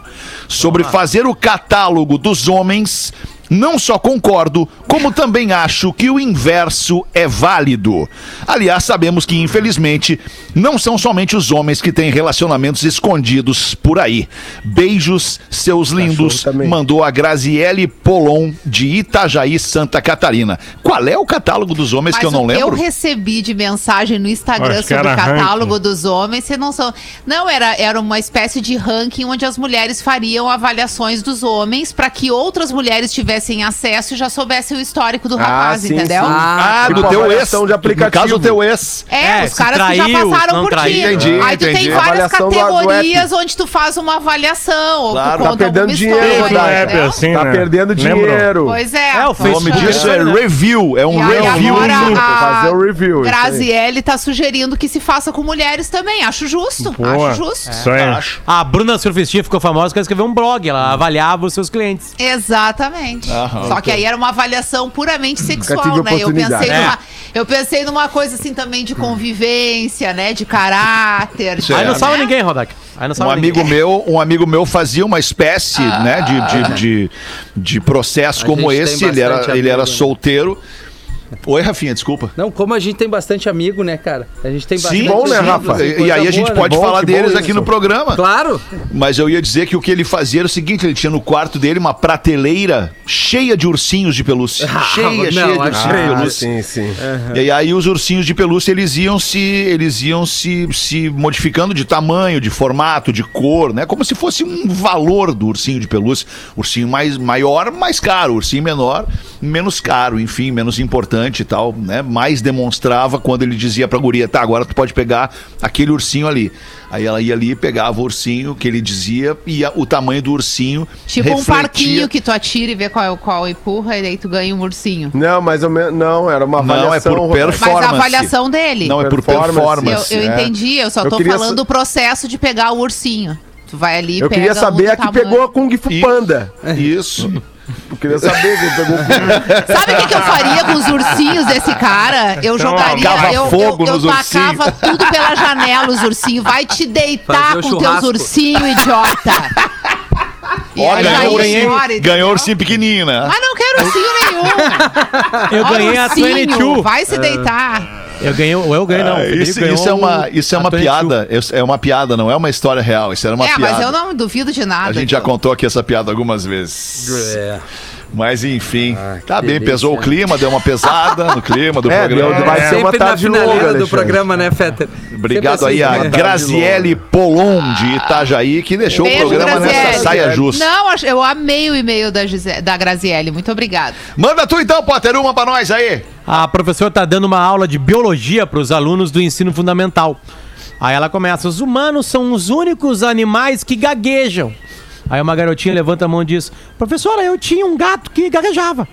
[SPEAKER 4] Sobre fazer o catálogo dos homens, não só concordo, como também acho que o inverso é válido. Aliás, sabemos que, infelizmente, não são somente os homens que têm relacionamentos escondidos por aí. Beijos, seus lindos, mandou a Graziele Polon, de Itajaí, Santa Catarina. Qual é o catálogo dos homens
[SPEAKER 3] Mas
[SPEAKER 4] que eu não
[SPEAKER 3] o que eu
[SPEAKER 4] lembro?
[SPEAKER 3] recebi de mensagem no Instagram sobre o catálogo
[SPEAKER 1] ranking.
[SPEAKER 3] dos homens, você não são. Não, era, era uma espécie de ranking onde as mulheres fariam avaliações dos homens para que outras mulheres tivessem acesso e já soubessem o histórico do rapaz,
[SPEAKER 6] sim,
[SPEAKER 3] entendeu?
[SPEAKER 6] sim.
[SPEAKER 4] Ah,
[SPEAKER 6] Tipo
[SPEAKER 4] do teu ex.
[SPEAKER 6] avaliação de
[SPEAKER 4] No
[SPEAKER 6] aplicativo.
[SPEAKER 4] caso, o teu ex.
[SPEAKER 3] É,
[SPEAKER 7] É,
[SPEAKER 3] os
[SPEAKER 7] se
[SPEAKER 3] caras que já
[SPEAKER 7] traiu,
[SPEAKER 3] passaram
[SPEAKER 7] não
[SPEAKER 3] por
[SPEAKER 7] traiu.
[SPEAKER 3] ti.
[SPEAKER 4] Entendi,
[SPEAKER 3] Aí tu
[SPEAKER 4] entendi.
[SPEAKER 3] tem várias
[SPEAKER 6] Avaliação do- do
[SPEAKER 3] categorias onde tu faz uma avaliação. Ou
[SPEAKER 4] Claro.
[SPEAKER 3] tu
[SPEAKER 4] Tá
[SPEAKER 3] conta
[SPEAKER 6] perdendo
[SPEAKER 3] alguma
[SPEAKER 6] dinheiro,
[SPEAKER 3] história,
[SPEAKER 1] um
[SPEAKER 6] Rodaica.
[SPEAKER 1] app
[SPEAKER 3] entendeu?
[SPEAKER 1] assim,
[SPEAKER 6] Tá
[SPEAKER 1] né?
[SPEAKER 6] perdendo
[SPEAKER 1] Lembram?
[SPEAKER 6] dinheiro.
[SPEAKER 3] Pois é.
[SPEAKER 7] É, o
[SPEAKER 4] O nome
[SPEAKER 7] Facebook.
[SPEAKER 4] disso é review. É um
[SPEAKER 3] E aí
[SPEAKER 4] review.
[SPEAKER 3] agora
[SPEAKER 6] Vou
[SPEAKER 3] a
[SPEAKER 6] fazer o review, isso aí.
[SPEAKER 3] Graziele tá sugerindo que se faça com mulheres também. Acho justo.
[SPEAKER 1] Boa.
[SPEAKER 3] Acho justo.
[SPEAKER 1] Isso aí.
[SPEAKER 4] Acho.
[SPEAKER 7] A Bruna Surfistinha ficou famosa porque ela escreveu um blog, ela avaliava os seus clientes.
[SPEAKER 3] Exatamente.
[SPEAKER 4] Aham.
[SPEAKER 3] Só que aí era uma avaliação puramente sexual, né? Eu pensei,
[SPEAKER 7] É.
[SPEAKER 3] numa, eu pensei numa coisa assim também de convivência, né? De caráter. de-
[SPEAKER 7] Aí não
[SPEAKER 4] É.
[SPEAKER 7] salva
[SPEAKER 3] né?
[SPEAKER 7] ninguém, Rodak. Aí não
[SPEAKER 4] Um
[SPEAKER 7] salva
[SPEAKER 4] amigo
[SPEAKER 7] ninguém.
[SPEAKER 4] meu, um amigo meu fazia uma espécie,
[SPEAKER 3] Ah.
[SPEAKER 4] né, de, de, de, de processo
[SPEAKER 5] A
[SPEAKER 4] como esse. Ele era,
[SPEAKER 5] bastante
[SPEAKER 4] ele era
[SPEAKER 5] amigo, né?
[SPEAKER 4] Oi, Rafinha, desculpa.
[SPEAKER 5] Não, como a gente tem bastante amigo, né, cara? A gente tem bastante
[SPEAKER 4] Sim,
[SPEAKER 6] bom, né, Rafa?
[SPEAKER 4] E, e aí a gente
[SPEAKER 5] boa, né?
[SPEAKER 4] pode
[SPEAKER 6] Bom,
[SPEAKER 4] falar deles
[SPEAKER 6] bom
[SPEAKER 4] aqui
[SPEAKER 6] isso.
[SPEAKER 4] no programa.
[SPEAKER 5] Claro.
[SPEAKER 4] Mas eu ia dizer que o que ele fazia era o seguinte: ele tinha no quarto dele uma prateleira cheia de ursinhos de pelúcia. cheia,
[SPEAKER 5] não,
[SPEAKER 4] cheia de ursinhos de
[SPEAKER 6] Ah,
[SPEAKER 4] pelúcia.
[SPEAKER 6] sim, sim.
[SPEAKER 4] E aí os ursinhos de pelúcia eles iam se eles iam se, se modificando de tamanho, de formato, de cor, né? Como se fosse um valor do ursinho de pelúcia. Ursinho mais maior, mais caro, ursinho menor, menos caro, enfim, menos importante e tal, né? Mais demonstrava quando ele dizia pra guria, tá, agora tu pode pegar aquele ursinho ali. Aí ela ia ali, pegava o ursinho que ele dizia e a- o tamanho do ursinho
[SPEAKER 3] Tipo um
[SPEAKER 4] refletia-
[SPEAKER 3] parquinho que tu atira e vê qual, é- qual empurra e daí tu ganha um ursinho.
[SPEAKER 6] Não, mais ou menos. Não, era uma
[SPEAKER 4] Não, é
[SPEAKER 6] avaliação.
[SPEAKER 4] por
[SPEAKER 6] Rodaica.
[SPEAKER 3] Mas
[SPEAKER 4] performance.
[SPEAKER 3] a avaliação dele.
[SPEAKER 4] Não, é por
[SPEAKER 6] Performance.
[SPEAKER 4] performance.
[SPEAKER 3] eu eu
[SPEAKER 6] é.
[SPEAKER 3] entendi, eu só
[SPEAKER 6] Eu
[SPEAKER 3] tô
[SPEAKER 6] queria
[SPEAKER 3] falando do processo de pegar o ursinho. Tu vai ali e
[SPEAKER 6] Eu
[SPEAKER 3] pega
[SPEAKER 6] queria saber
[SPEAKER 3] um
[SPEAKER 6] a que
[SPEAKER 3] tamanho.
[SPEAKER 6] pegou a Kung Fu
[SPEAKER 4] Isso.
[SPEAKER 6] Panda.
[SPEAKER 4] Isso.
[SPEAKER 6] Eu queria saber quem pegou o Kung
[SPEAKER 3] Sabe o que, que eu faria com os ursinhos desse cara? Eu jogaria,
[SPEAKER 4] tacava
[SPEAKER 3] eu,
[SPEAKER 4] fogo
[SPEAKER 3] eu, eu
[SPEAKER 4] nos
[SPEAKER 3] tacava tudo pela janela os ursinhos. Vai te deitar
[SPEAKER 5] Fazer o
[SPEAKER 3] com teus ursinhos, idiota.
[SPEAKER 4] Ó, ganhou,
[SPEAKER 3] entendeu?
[SPEAKER 4] ganhou ursinho pequenininho, né?
[SPEAKER 3] Mas não quero ursinho nenhum.
[SPEAKER 7] Eu ganhei a
[SPEAKER 3] ursinho,
[SPEAKER 7] 22.
[SPEAKER 3] Vai se deitar.
[SPEAKER 7] Eu ganhei, eu ganhei não.
[SPEAKER 4] Ah, isso, isso é uma, isso é uma
[SPEAKER 7] 22.
[SPEAKER 4] piada. É uma piada, não é uma história real. Isso era uma
[SPEAKER 3] é,
[SPEAKER 4] piada.
[SPEAKER 3] mas eu não duvido de nada.
[SPEAKER 4] A gente já
[SPEAKER 3] então.
[SPEAKER 4] contou aqui essa piada algumas vezes.
[SPEAKER 5] É.
[SPEAKER 4] Mas enfim, tá
[SPEAKER 5] que
[SPEAKER 4] bem,
[SPEAKER 5] delícia.
[SPEAKER 4] pesou o clima, deu uma pesada no clima do
[SPEAKER 6] É,
[SPEAKER 4] programa.
[SPEAKER 6] deu- vai ser uma
[SPEAKER 5] Sempre na
[SPEAKER 6] tarde longa,
[SPEAKER 5] do
[SPEAKER 6] Alexandre.
[SPEAKER 5] programa, né, Fetter?
[SPEAKER 4] Obrigado
[SPEAKER 5] Sempre
[SPEAKER 4] aí a
[SPEAKER 5] assim, né?
[SPEAKER 4] Graziele Polon de Itajaí, que deixou
[SPEAKER 3] Beijo,
[SPEAKER 4] o programa nessa
[SPEAKER 3] Graziele.
[SPEAKER 4] saia justa.
[SPEAKER 3] Não, eu amei o e-mail da, da Graziele. Muito obrigada.
[SPEAKER 4] Manda tu então, Potter, uma pra nós aí.
[SPEAKER 7] A professora está dando uma aula de biologia para os alunos do ensino fundamental. Aí ela começa: os humanos são os únicos animais que gaguejam. Aí uma garotinha levanta a mão e diz: Professora, eu tinha um gato que gaguejava.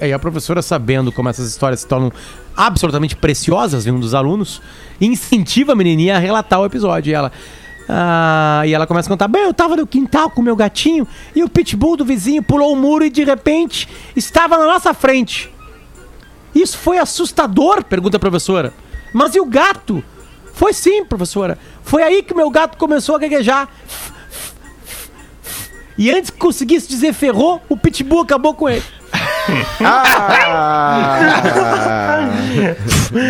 [SPEAKER 7] Aí a professora, sabendo como essas histórias se tornam absolutamente preciosas vindo dos alunos, incentiva a menininha a relatar o episódio. E ela. ah, e ela começa a contar: Bem, eu tava no quintal com meu gatinho e o pitbull do vizinho pulou o muro e de repente estava na nossa frente. Isso foi assustador? Pergunta a professora. Mas e o gato? Foi sim, professora. Foi aí que meu gato começou a gaguejar. E antes que conseguisse dizer ferrou, o pitbull acabou com ele. [laughs]
[SPEAKER 6] Ah!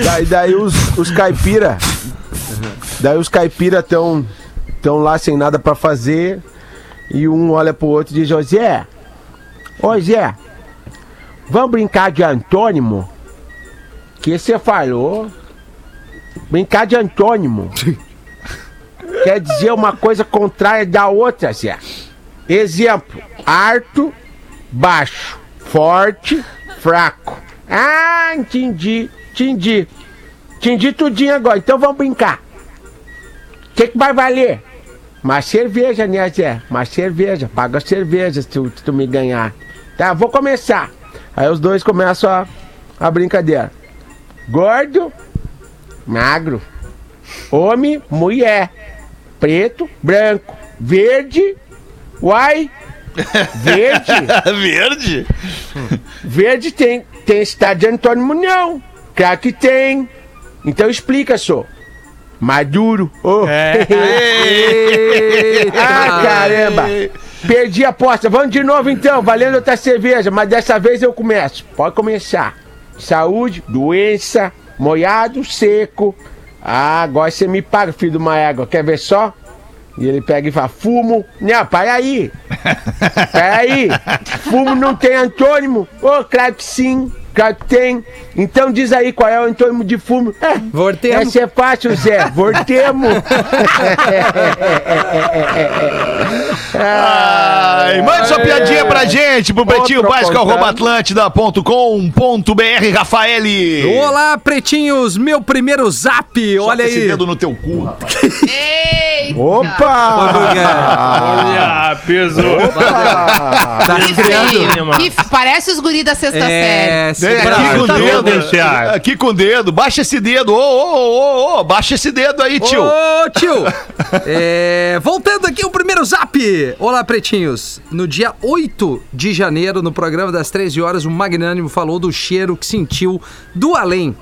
[SPEAKER 6] daí, daí os, os caipira. Daí os caipira estão tão lá sem nada pra fazer. E um olha pro outro e diz: Ô Zé, ô Zé, vamos brincar de antônimo? Que você falou? Brincar de antônimo. [laughs] Quer dizer uma coisa contrária da outra, Zé. Exemplo: alto, baixo, forte, fraco. Ah, entendi, entendi. Entendi tudinho agora, então vamos brincar. O que, que vai valer? Mais cerveja, né, Zé? Mais cerveja. Paga cerveja se tu, tu me ganhar. Tá, vou começar. Aí os dois começam a, a brincadeira. Gordo, magro. Homem, mulher. Preto, branco. Verde, uai. Verde. [laughs]
[SPEAKER 4] Verde?
[SPEAKER 6] Verde tem, tem estado de antônimo, não. Claro que tem. Então explica, só. Maduro. Oh. ah, caramba. Perdi a aposta. Vamos de novo então, valendo outra cerveja, mas dessa vez eu começo. Pode começar. Saúde, doença, molhado, seco. Ah, agora você me paga, filho de uma égua. Quer ver só? E ele pega e fala, fumo. Não, para aí. [laughs] Peraí, fumo não tem antônimo? Ô, claro que sim, claro que tem. Então diz aí qual é o antônimo de fumo. É,
[SPEAKER 5] Vortemo.
[SPEAKER 6] Essa é fácil, Zé. Vortemo.
[SPEAKER 4] Ai, mande sua piadinha pra gente, pro pretinho
[SPEAKER 6] Outro
[SPEAKER 4] básico,
[SPEAKER 6] contando.
[SPEAKER 4] arroba atlântida.com.br, Rafael.
[SPEAKER 5] Olá, pretinhos, meu primeiro zap, olha
[SPEAKER 4] esse
[SPEAKER 5] aí.
[SPEAKER 4] dedo no teu cu, rapaz. [laughs]
[SPEAKER 3] Eita!
[SPEAKER 6] Opa!
[SPEAKER 1] Olha, pesou.
[SPEAKER 5] Tá
[SPEAKER 3] feio. Que parece os guris da sexta série.
[SPEAKER 5] É,
[SPEAKER 4] É, aqui com o
[SPEAKER 1] tá
[SPEAKER 4] dedo, aqui com o dedo, baixa esse dedo, ô, ô, ô, ô, baixa esse dedo aí, tio.
[SPEAKER 5] Ô, tio! É, voltando aqui o primeiro zap! Olá, pretinhos! No dia 8 de janeiro, no programa das 13 horas, o Magnânimo falou do cheiro que sentiu do além.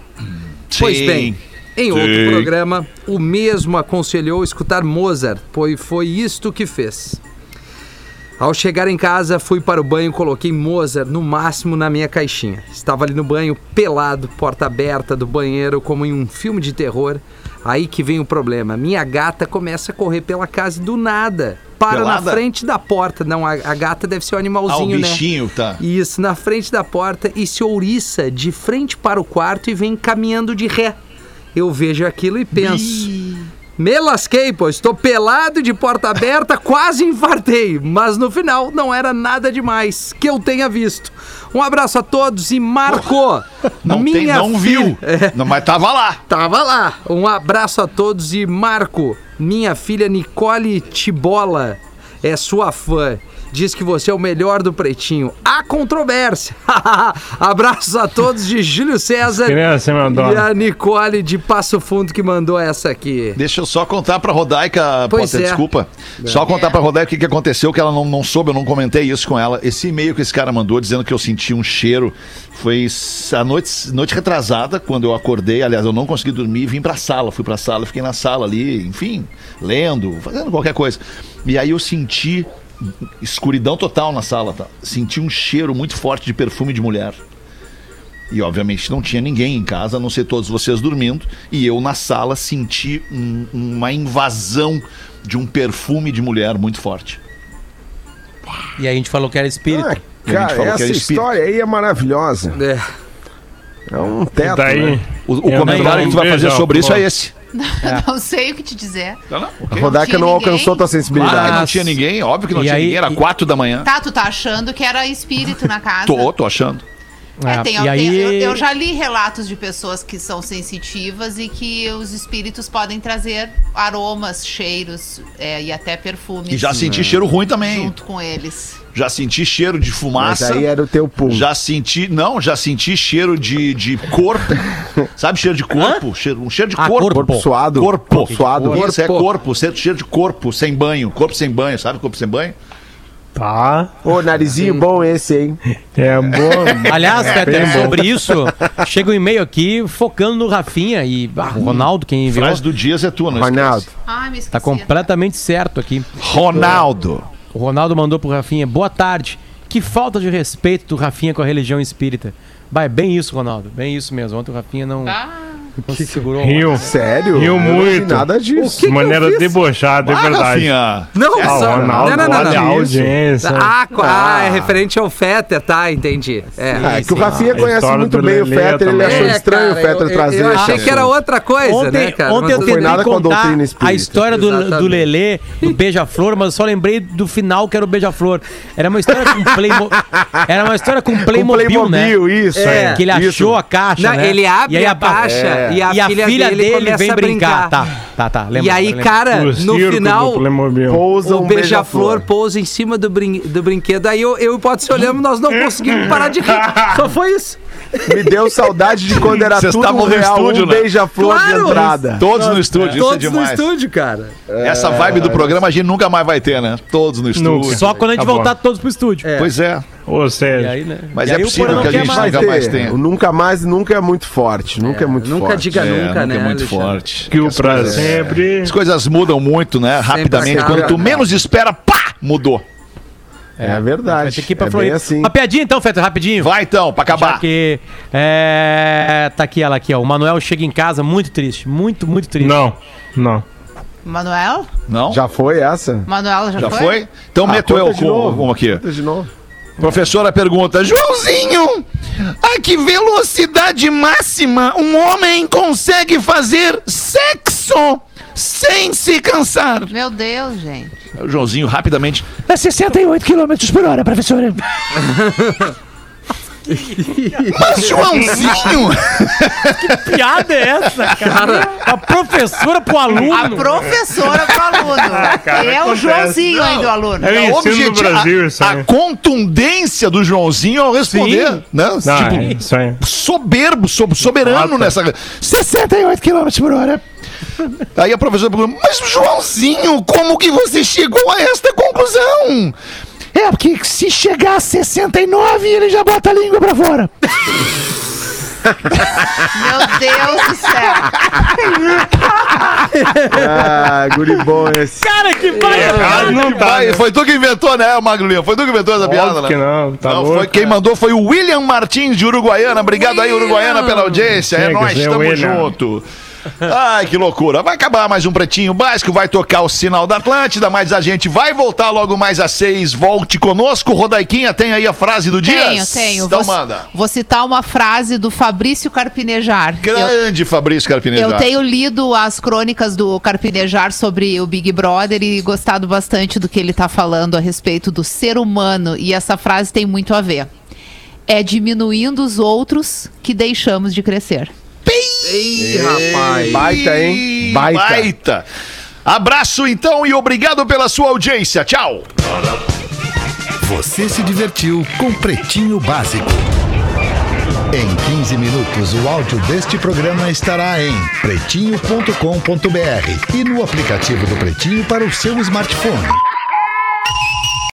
[SPEAKER 5] Pois
[SPEAKER 4] Sim.
[SPEAKER 5] bem, em outro
[SPEAKER 4] Sim.
[SPEAKER 5] programa, o mesmo aconselhou escutar Mozart, pois foi isto que fez. Ao chegar em casa, fui para o banho e coloquei Mozart no máximo na minha caixinha. Estava ali no banho, pelado, porta aberta do banheiro, como em um filme de terror. Aí que vem o problema. Minha gata começa a correr pela casa do nada. Para
[SPEAKER 4] Pelada?
[SPEAKER 5] na frente da porta. Não, a, a gata deve ser um
[SPEAKER 4] Ah, o
[SPEAKER 5] animalzinho, né?
[SPEAKER 4] bichinho, tá.
[SPEAKER 5] Isso, na frente da porta e se ouriça de frente para o quarto e vem caminhando de ré. Eu vejo aquilo e penso. Me lasquei, pô, estou pelado de porta aberta, [laughs] quase infartei. Mas no final não era nada demais que eu tenha visto. Um abraço a todos e marcou.
[SPEAKER 4] Não, tem, não
[SPEAKER 5] filha-
[SPEAKER 4] viu, [laughs]
[SPEAKER 5] É,
[SPEAKER 4] não, mas tava lá.
[SPEAKER 5] tava lá. Um abraço a todos e Marco, minha filha Nicole Tibola é sua fã. Diz que você é o melhor do Pretinho. Há controvérsia. [laughs] Abraços a todos de Júlio César
[SPEAKER 1] Criança,
[SPEAKER 5] e a Nicole de Passo Fundo que mandou essa aqui.
[SPEAKER 4] Deixa eu só contar pra Rodaica,
[SPEAKER 5] Pois
[SPEAKER 4] Potter,
[SPEAKER 5] é.
[SPEAKER 4] desculpa. Só contar pra Rodaica o que, que aconteceu, que ela não, não soube, eu não comentei isso com ela. Esse e-mail que esse cara mandou dizendo que eu senti um cheiro foi a noite, noite retrasada, quando eu acordei. Aliás, eu não consegui dormir, vim pra sala, fui pra sala, fiquei na sala ali, enfim, lendo, fazendo qualquer coisa. E aí eu senti escuridão total na sala, tá? Senti um cheiro muito forte de perfume de mulher. E obviamente não tinha ninguém em casa, a não ser todos vocês dormindo. E eu na sala senti um- uma invasão de um perfume de mulher muito forte.
[SPEAKER 7] E a gente falou que era espírito.
[SPEAKER 6] Ah,
[SPEAKER 4] E a gente
[SPEAKER 6] cara, essa
[SPEAKER 4] era espírito.
[SPEAKER 6] história aí é maravilhosa.
[SPEAKER 5] É.
[SPEAKER 6] É um teto,
[SPEAKER 1] Daí,
[SPEAKER 6] né?
[SPEAKER 4] O, o comentário que tu vai fazer sobre isso é esse. [laughs]
[SPEAKER 3] Não sei o que te dizer.
[SPEAKER 6] A Rodaica
[SPEAKER 3] tinha
[SPEAKER 6] não
[SPEAKER 3] ninguém.
[SPEAKER 6] alcançou tua
[SPEAKER 4] Claro que
[SPEAKER 6] sensibilidade.
[SPEAKER 4] não tinha ninguém, óbvio que não
[SPEAKER 7] E
[SPEAKER 4] tinha
[SPEAKER 7] aí-
[SPEAKER 4] ninguém, era
[SPEAKER 7] e-
[SPEAKER 4] quatro da manhã.
[SPEAKER 3] Tá, tu tá achando que era espírito na [laughs] casa.
[SPEAKER 4] Tô, tô achando.
[SPEAKER 3] É,
[SPEAKER 7] É,
[SPEAKER 3] tem-
[SPEAKER 7] e aí-
[SPEAKER 3] tem- eu, eu já li relatos de pessoas que são sensitivas e que os espíritos podem trazer aromas, cheiros é, e até perfumes
[SPEAKER 4] E já senti cheiro ruim também.
[SPEAKER 3] junto com eles.
[SPEAKER 4] Já senti cheiro de
[SPEAKER 6] Mas
[SPEAKER 4] fumaça.
[SPEAKER 6] aí era o teu pum.
[SPEAKER 4] Já senti, não, já senti cheiro de, de corpo. [laughs] Sabe cheiro de corpo? Cheiro, um cheiro de
[SPEAKER 7] Ah,
[SPEAKER 4] corpo.
[SPEAKER 6] Corpo suado.
[SPEAKER 4] Corpo.
[SPEAKER 6] suado.
[SPEAKER 4] Isso é
[SPEAKER 5] Corpo.
[SPEAKER 4] cheiro de corpo, sem banho. Corpo sem banho, sabe corpo sem banho?
[SPEAKER 1] Tá.
[SPEAKER 6] Ô, narizinho bom esse, hein?
[SPEAKER 1] É bom. [laughs]
[SPEAKER 7] Aliás, Peter,
[SPEAKER 1] bem bom.
[SPEAKER 7] sobre isso, chega um e-mail aqui focando no Rafinha e ah, o Ronaldo, quem enviou,
[SPEAKER 4] Frase do Dias é tua, não
[SPEAKER 6] Ronaldo.
[SPEAKER 3] Ai, me esqueci.
[SPEAKER 7] tá completamente certo aqui.
[SPEAKER 4] Ronaldo.
[SPEAKER 7] O Ronaldo mandou pro Rafinha, boa tarde. Que falta de respeito do Rafinha com a religião espírita. Vai, bem isso, Ronaldo. Bem isso mesmo. Ontem o Rafinha não,
[SPEAKER 3] Ah,
[SPEAKER 7] não se segurou.
[SPEAKER 1] Riu.
[SPEAKER 6] Sério? Vi
[SPEAKER 1] muito.
[SPEAKER 6] nada disso.
[SPEAKER 5] que
[SPEAKER 1] De maneira debochada, é
[SPEAKER 4] Ah,
[SPEAKER 1] verdade.
[SPEAKER 4] Rafinha.
[SPEAKER 5] Não,
[SPEAKER 1] Ah,
[SPEAKER 5] só-
[SPEAKER 1] o Ronaldo,
[SPEAKER 5] não, não, não,
[SPEAKER 1] olha a audiência.
[SPEAKER 5] Ah, co- ah, é referente ao Fetter, tá, entendi. É.
[SPEAKER 6] Ah, é que o. Rafinha
[SPEAKER 1] A
[SPEAKER 6] conhece muito bem o Fetter, ele achou
[SPEAKER 5] É,
[SPEAKER 6] estranho
[SPEAKER 5] cara,
[SPEAKER 6] o Fetter
[SPEAKER 5] eu,
[SPEAKER 6] trazer
[SPEAKER 5] Eu achei que era outra coisa,
[SPEAKER 7] Ontem,
[SPEAKER 5] né, cara?
[SPEAKER 7] ontem eu tentei
[SPEAKER 6] nada com a
[SPEAKER 7] contar a
[SPEAKER 6] espírita.
[SPEAKER 7] história do, do Lelê, do Beija-Flor, mas eu só lembrei do final que era o Beija-Flor. Era uma história com Playmo... [laughs] Era uma história com Playmobil, né?
[SPEAKER 6] Playmobil, isso.
[SPEAKER 5] É.
[SPEAKER 7] Que ele achou a caixa, né?
[SPEAKER 5] ele abre
[SPEAKER 7] E
[SPEAKER 5] a caixa e a
[SPEAKER 7] e a
[SPEAKER 5] filha
[SPEAKER 7] filha
[SPEAKER 5] dele
[SPEAKER 7] dele, vem brincar.
[SPEAKER 5] brincar.
[SPEAKER 7] Tá, tá, tá. Lembra,
[SPEAKER 5] E aí,
[SPEAKER 7] lembra.
[SPEAKER 5] cara,
[SPEAKER 1] O
[SPEAKER 5] no final.
[SPEAKER 6] Pousa
[SPEAKER 5] o
[SPEAKER 6] um
[SPEAKER 5] beija-flor pousa em cima do, brin do brinquedo. Aí eu, eu e o Hipótese olhamos, nós não conseguimos parar de rir. [laughs] Só foi isso.
[SPEAKER 6] Me deu saudade de quando era
[SPEAKER 4] Vocês
[SPEAKER 6] tudo real,
[SPEAKER 4] estúdio,
[SPEAKER 6] um
[SPEAKER 4] né?
[SPEAKER 6] beija-flor de
[SPEAKER 5] Claro.
[SPEAKER 6] entrada.
[SPEAKER 4] Todos no estúdio, isso é
[SPEAKER 5] Todos no
[SPEAKER 4] demais.
[SPEAKER 5] estúdio, cara.
[SPEAKER 4] Essa vibe do programa a gente nunca mais vai ter, né? Todos no estúdio.
[SPEAKER 7] Só quando a gente
[SPEAKER 1] Tá bom.
[SPEAKER 7] voltar todos pro estúdio.
[SPEAKER 4] Pois é.
[SPEAKER 1] Ô,
[SPEAKER 7] E
[SPEAKER 1] Sérgio.
[SPEAKER 7] aí, né?
[SPEAKER 4] Mas
[SPEAKER 7] E
[SPEAKER 4] é possível que a gente
[SPEAKER 7] mais.
[SPEAKER 4] nunca mais tenha.
[SPEAKER 6] O nunca mais nunca é muito forte. Nunca é muito
[SPEAKER 5] Nunca
[SPEAKER 6] forte.
[SPEAKER 5] diga
[SPEAKER 4] É,
[SPEAKER 5] nunca, né?
[SPEAKER 4] é muito
[SPEAKER 5] Alexandre?
[SPEAKER 4] forte.
[SPEAKER 1] Que o
[SPEAKER 4] As
[SPEAKER 1] pra
[SPEAKER 4] coisas-
[SPEAKER 1] sempre.
[SPEAKER 4] As coisas mudam muito, né? Rapidamente.
[SPEAKER 5] acaba.
[SPEAKER 4] Quando tu menos espera, pá! Mudou.
[SPEAKER 6] É verdade.
[SPEAKER 7] Vai ter que ir pra
[SPEAKER 6] é bem
[SPEAKER 7] Floripa.
[SPEAKER 6] assim.
[SPEAKER 7] Uma piadinha então, Fetter, rapidinho.
[SPEAKER 4] Vai então, pra
[SPEAKER 7] Já
[SPEAKER 4] acabar.
[SPEAKER 7] que é, tá aqui ela aqui, ó. O Manuel chega em casa muito triste, muito, muito triste.
[SPEAKER 1] Não, não.
[SPEAKER 3] Manuel?
[SPEAKER 4] Não?
[SPEAKER 6] Já foi essa?
[SPEAKER 3] Manuel já,
[SPEAKER 4] Já foi? Então
[SPEAKER 6] Ah,
[SPEAKER 4] meto eu com
[SPEAKER 6] novo.
[SPEAKER 4] uma aqui.
[SPEAKER 6] Conta de novo.
[SPEAKER 4] Professora pergunta: Joãozinho, a que velocidade máxima um homem consegue fazer sexo sem se cansar?
[SPEAKER 3] Meu Deus, gente.
[SPEAKER 4] O Joãozinho rapidamente. É 68 km por hora, professora. [laughs] Mas Joãozinho!
[SPEAKER 7] Que piada é essa, cara? A professora pro
[SPEAKER 3] A
[SPEAKER 7] aluno.
[SPEAKER 3] professora pro aluno.
[SPEAKER 1] cara,
[SPEAKER 3] é o
[SPEAKER 1] acontece.
[SPEAKER 3] Joãozinho aí do aluno.
[SPEAKER 1] É o ensino do Brasil, isso
[SPEAKER 4] a,
[SPEAKER 1] aí.
[SPEAKER 4] a contundência do Joãozinho ao responder.
[SPEAKER 7] Sim.
[SPEAKER 4] Né?
[SPEAKER 1] Não,
[SPEAKER 4] Tipo,
[SPEAKER 1] é isso aí.
[SPEAKER 4] soberbo, so- soberano
[SPEAKER 1] Ah,
[SPEAKER 4] nessa. 68 km por hora. Aí a professora pergunta: Mas Joãozinho, como que você chegou a esta conclusão? É, porque se chegar a 69, ele já bota a língua pra fora.
[SPEAKER 3] Meu Deus do céu.
[SPEAKER 6] Ah, guri bom esse.
[SPEAKER 7] Cara, que vai.
[SPEAKER 1] Errado não tá. Né?
[SPEAKER 4] foi tu que inventou, né, Magrinho? Foi tu que inventou essa
[SPEAKER 1] Óbvio
[SPEAKER 4] piada, né?
[SPEAKER 1] que não, tá
[SPEAKER 4] Não,
[SPEAKER 1] louco.
[SPEAKER 4] foi quem mandou foi o William Martins de Uruguaiana. Obrigado aí, Uruguaiana, pela audiência. É nóis, tamo
[SPEAKER 1] William.
[SPEAKER 4] junto. Ai, que loucura. Vai acabar mais um Pretinho Básico, vai tocar o sinal da Atlântida, mas a gente vai voltar logo mais às seis. Volte conosco. Rodaiquinha, tem aí a frase do dia?
[SPEAKER 3] Tenho, tenho.
[SPEAKER 4] Então
[SPEAKER 3] vou,
[SPEAKER 4] manda.
[SPEAKER 3] vou citar uma frase do Fabrício Carpinejar. Eu,
[SPEAKER 4] Grande Fabrício Carpinejar.
[SPEAKER 3] eu tenho lido as crônicas do Carpinejar sobre o Big Brother e gostado bastante do que ele tá falando a respeito do ser humano. E essa frase tem muito a ver. É diminuindo os outros que deixamos de crescer.
[SPEAKER 5] Ih, rapaz.
[SPEAKER 6] Baita, hein? Baita.
[SPEAKER 4] Baita. Abraço então e obrigado pela sua audiência. Tchau.
[SPEAKER 2] Você se divertiu com Pretinho Básico. Em 15 minutos, o áudio deste programa estará em pretinho.com.br e no aplicativo do Pretinho para o seu smartphone.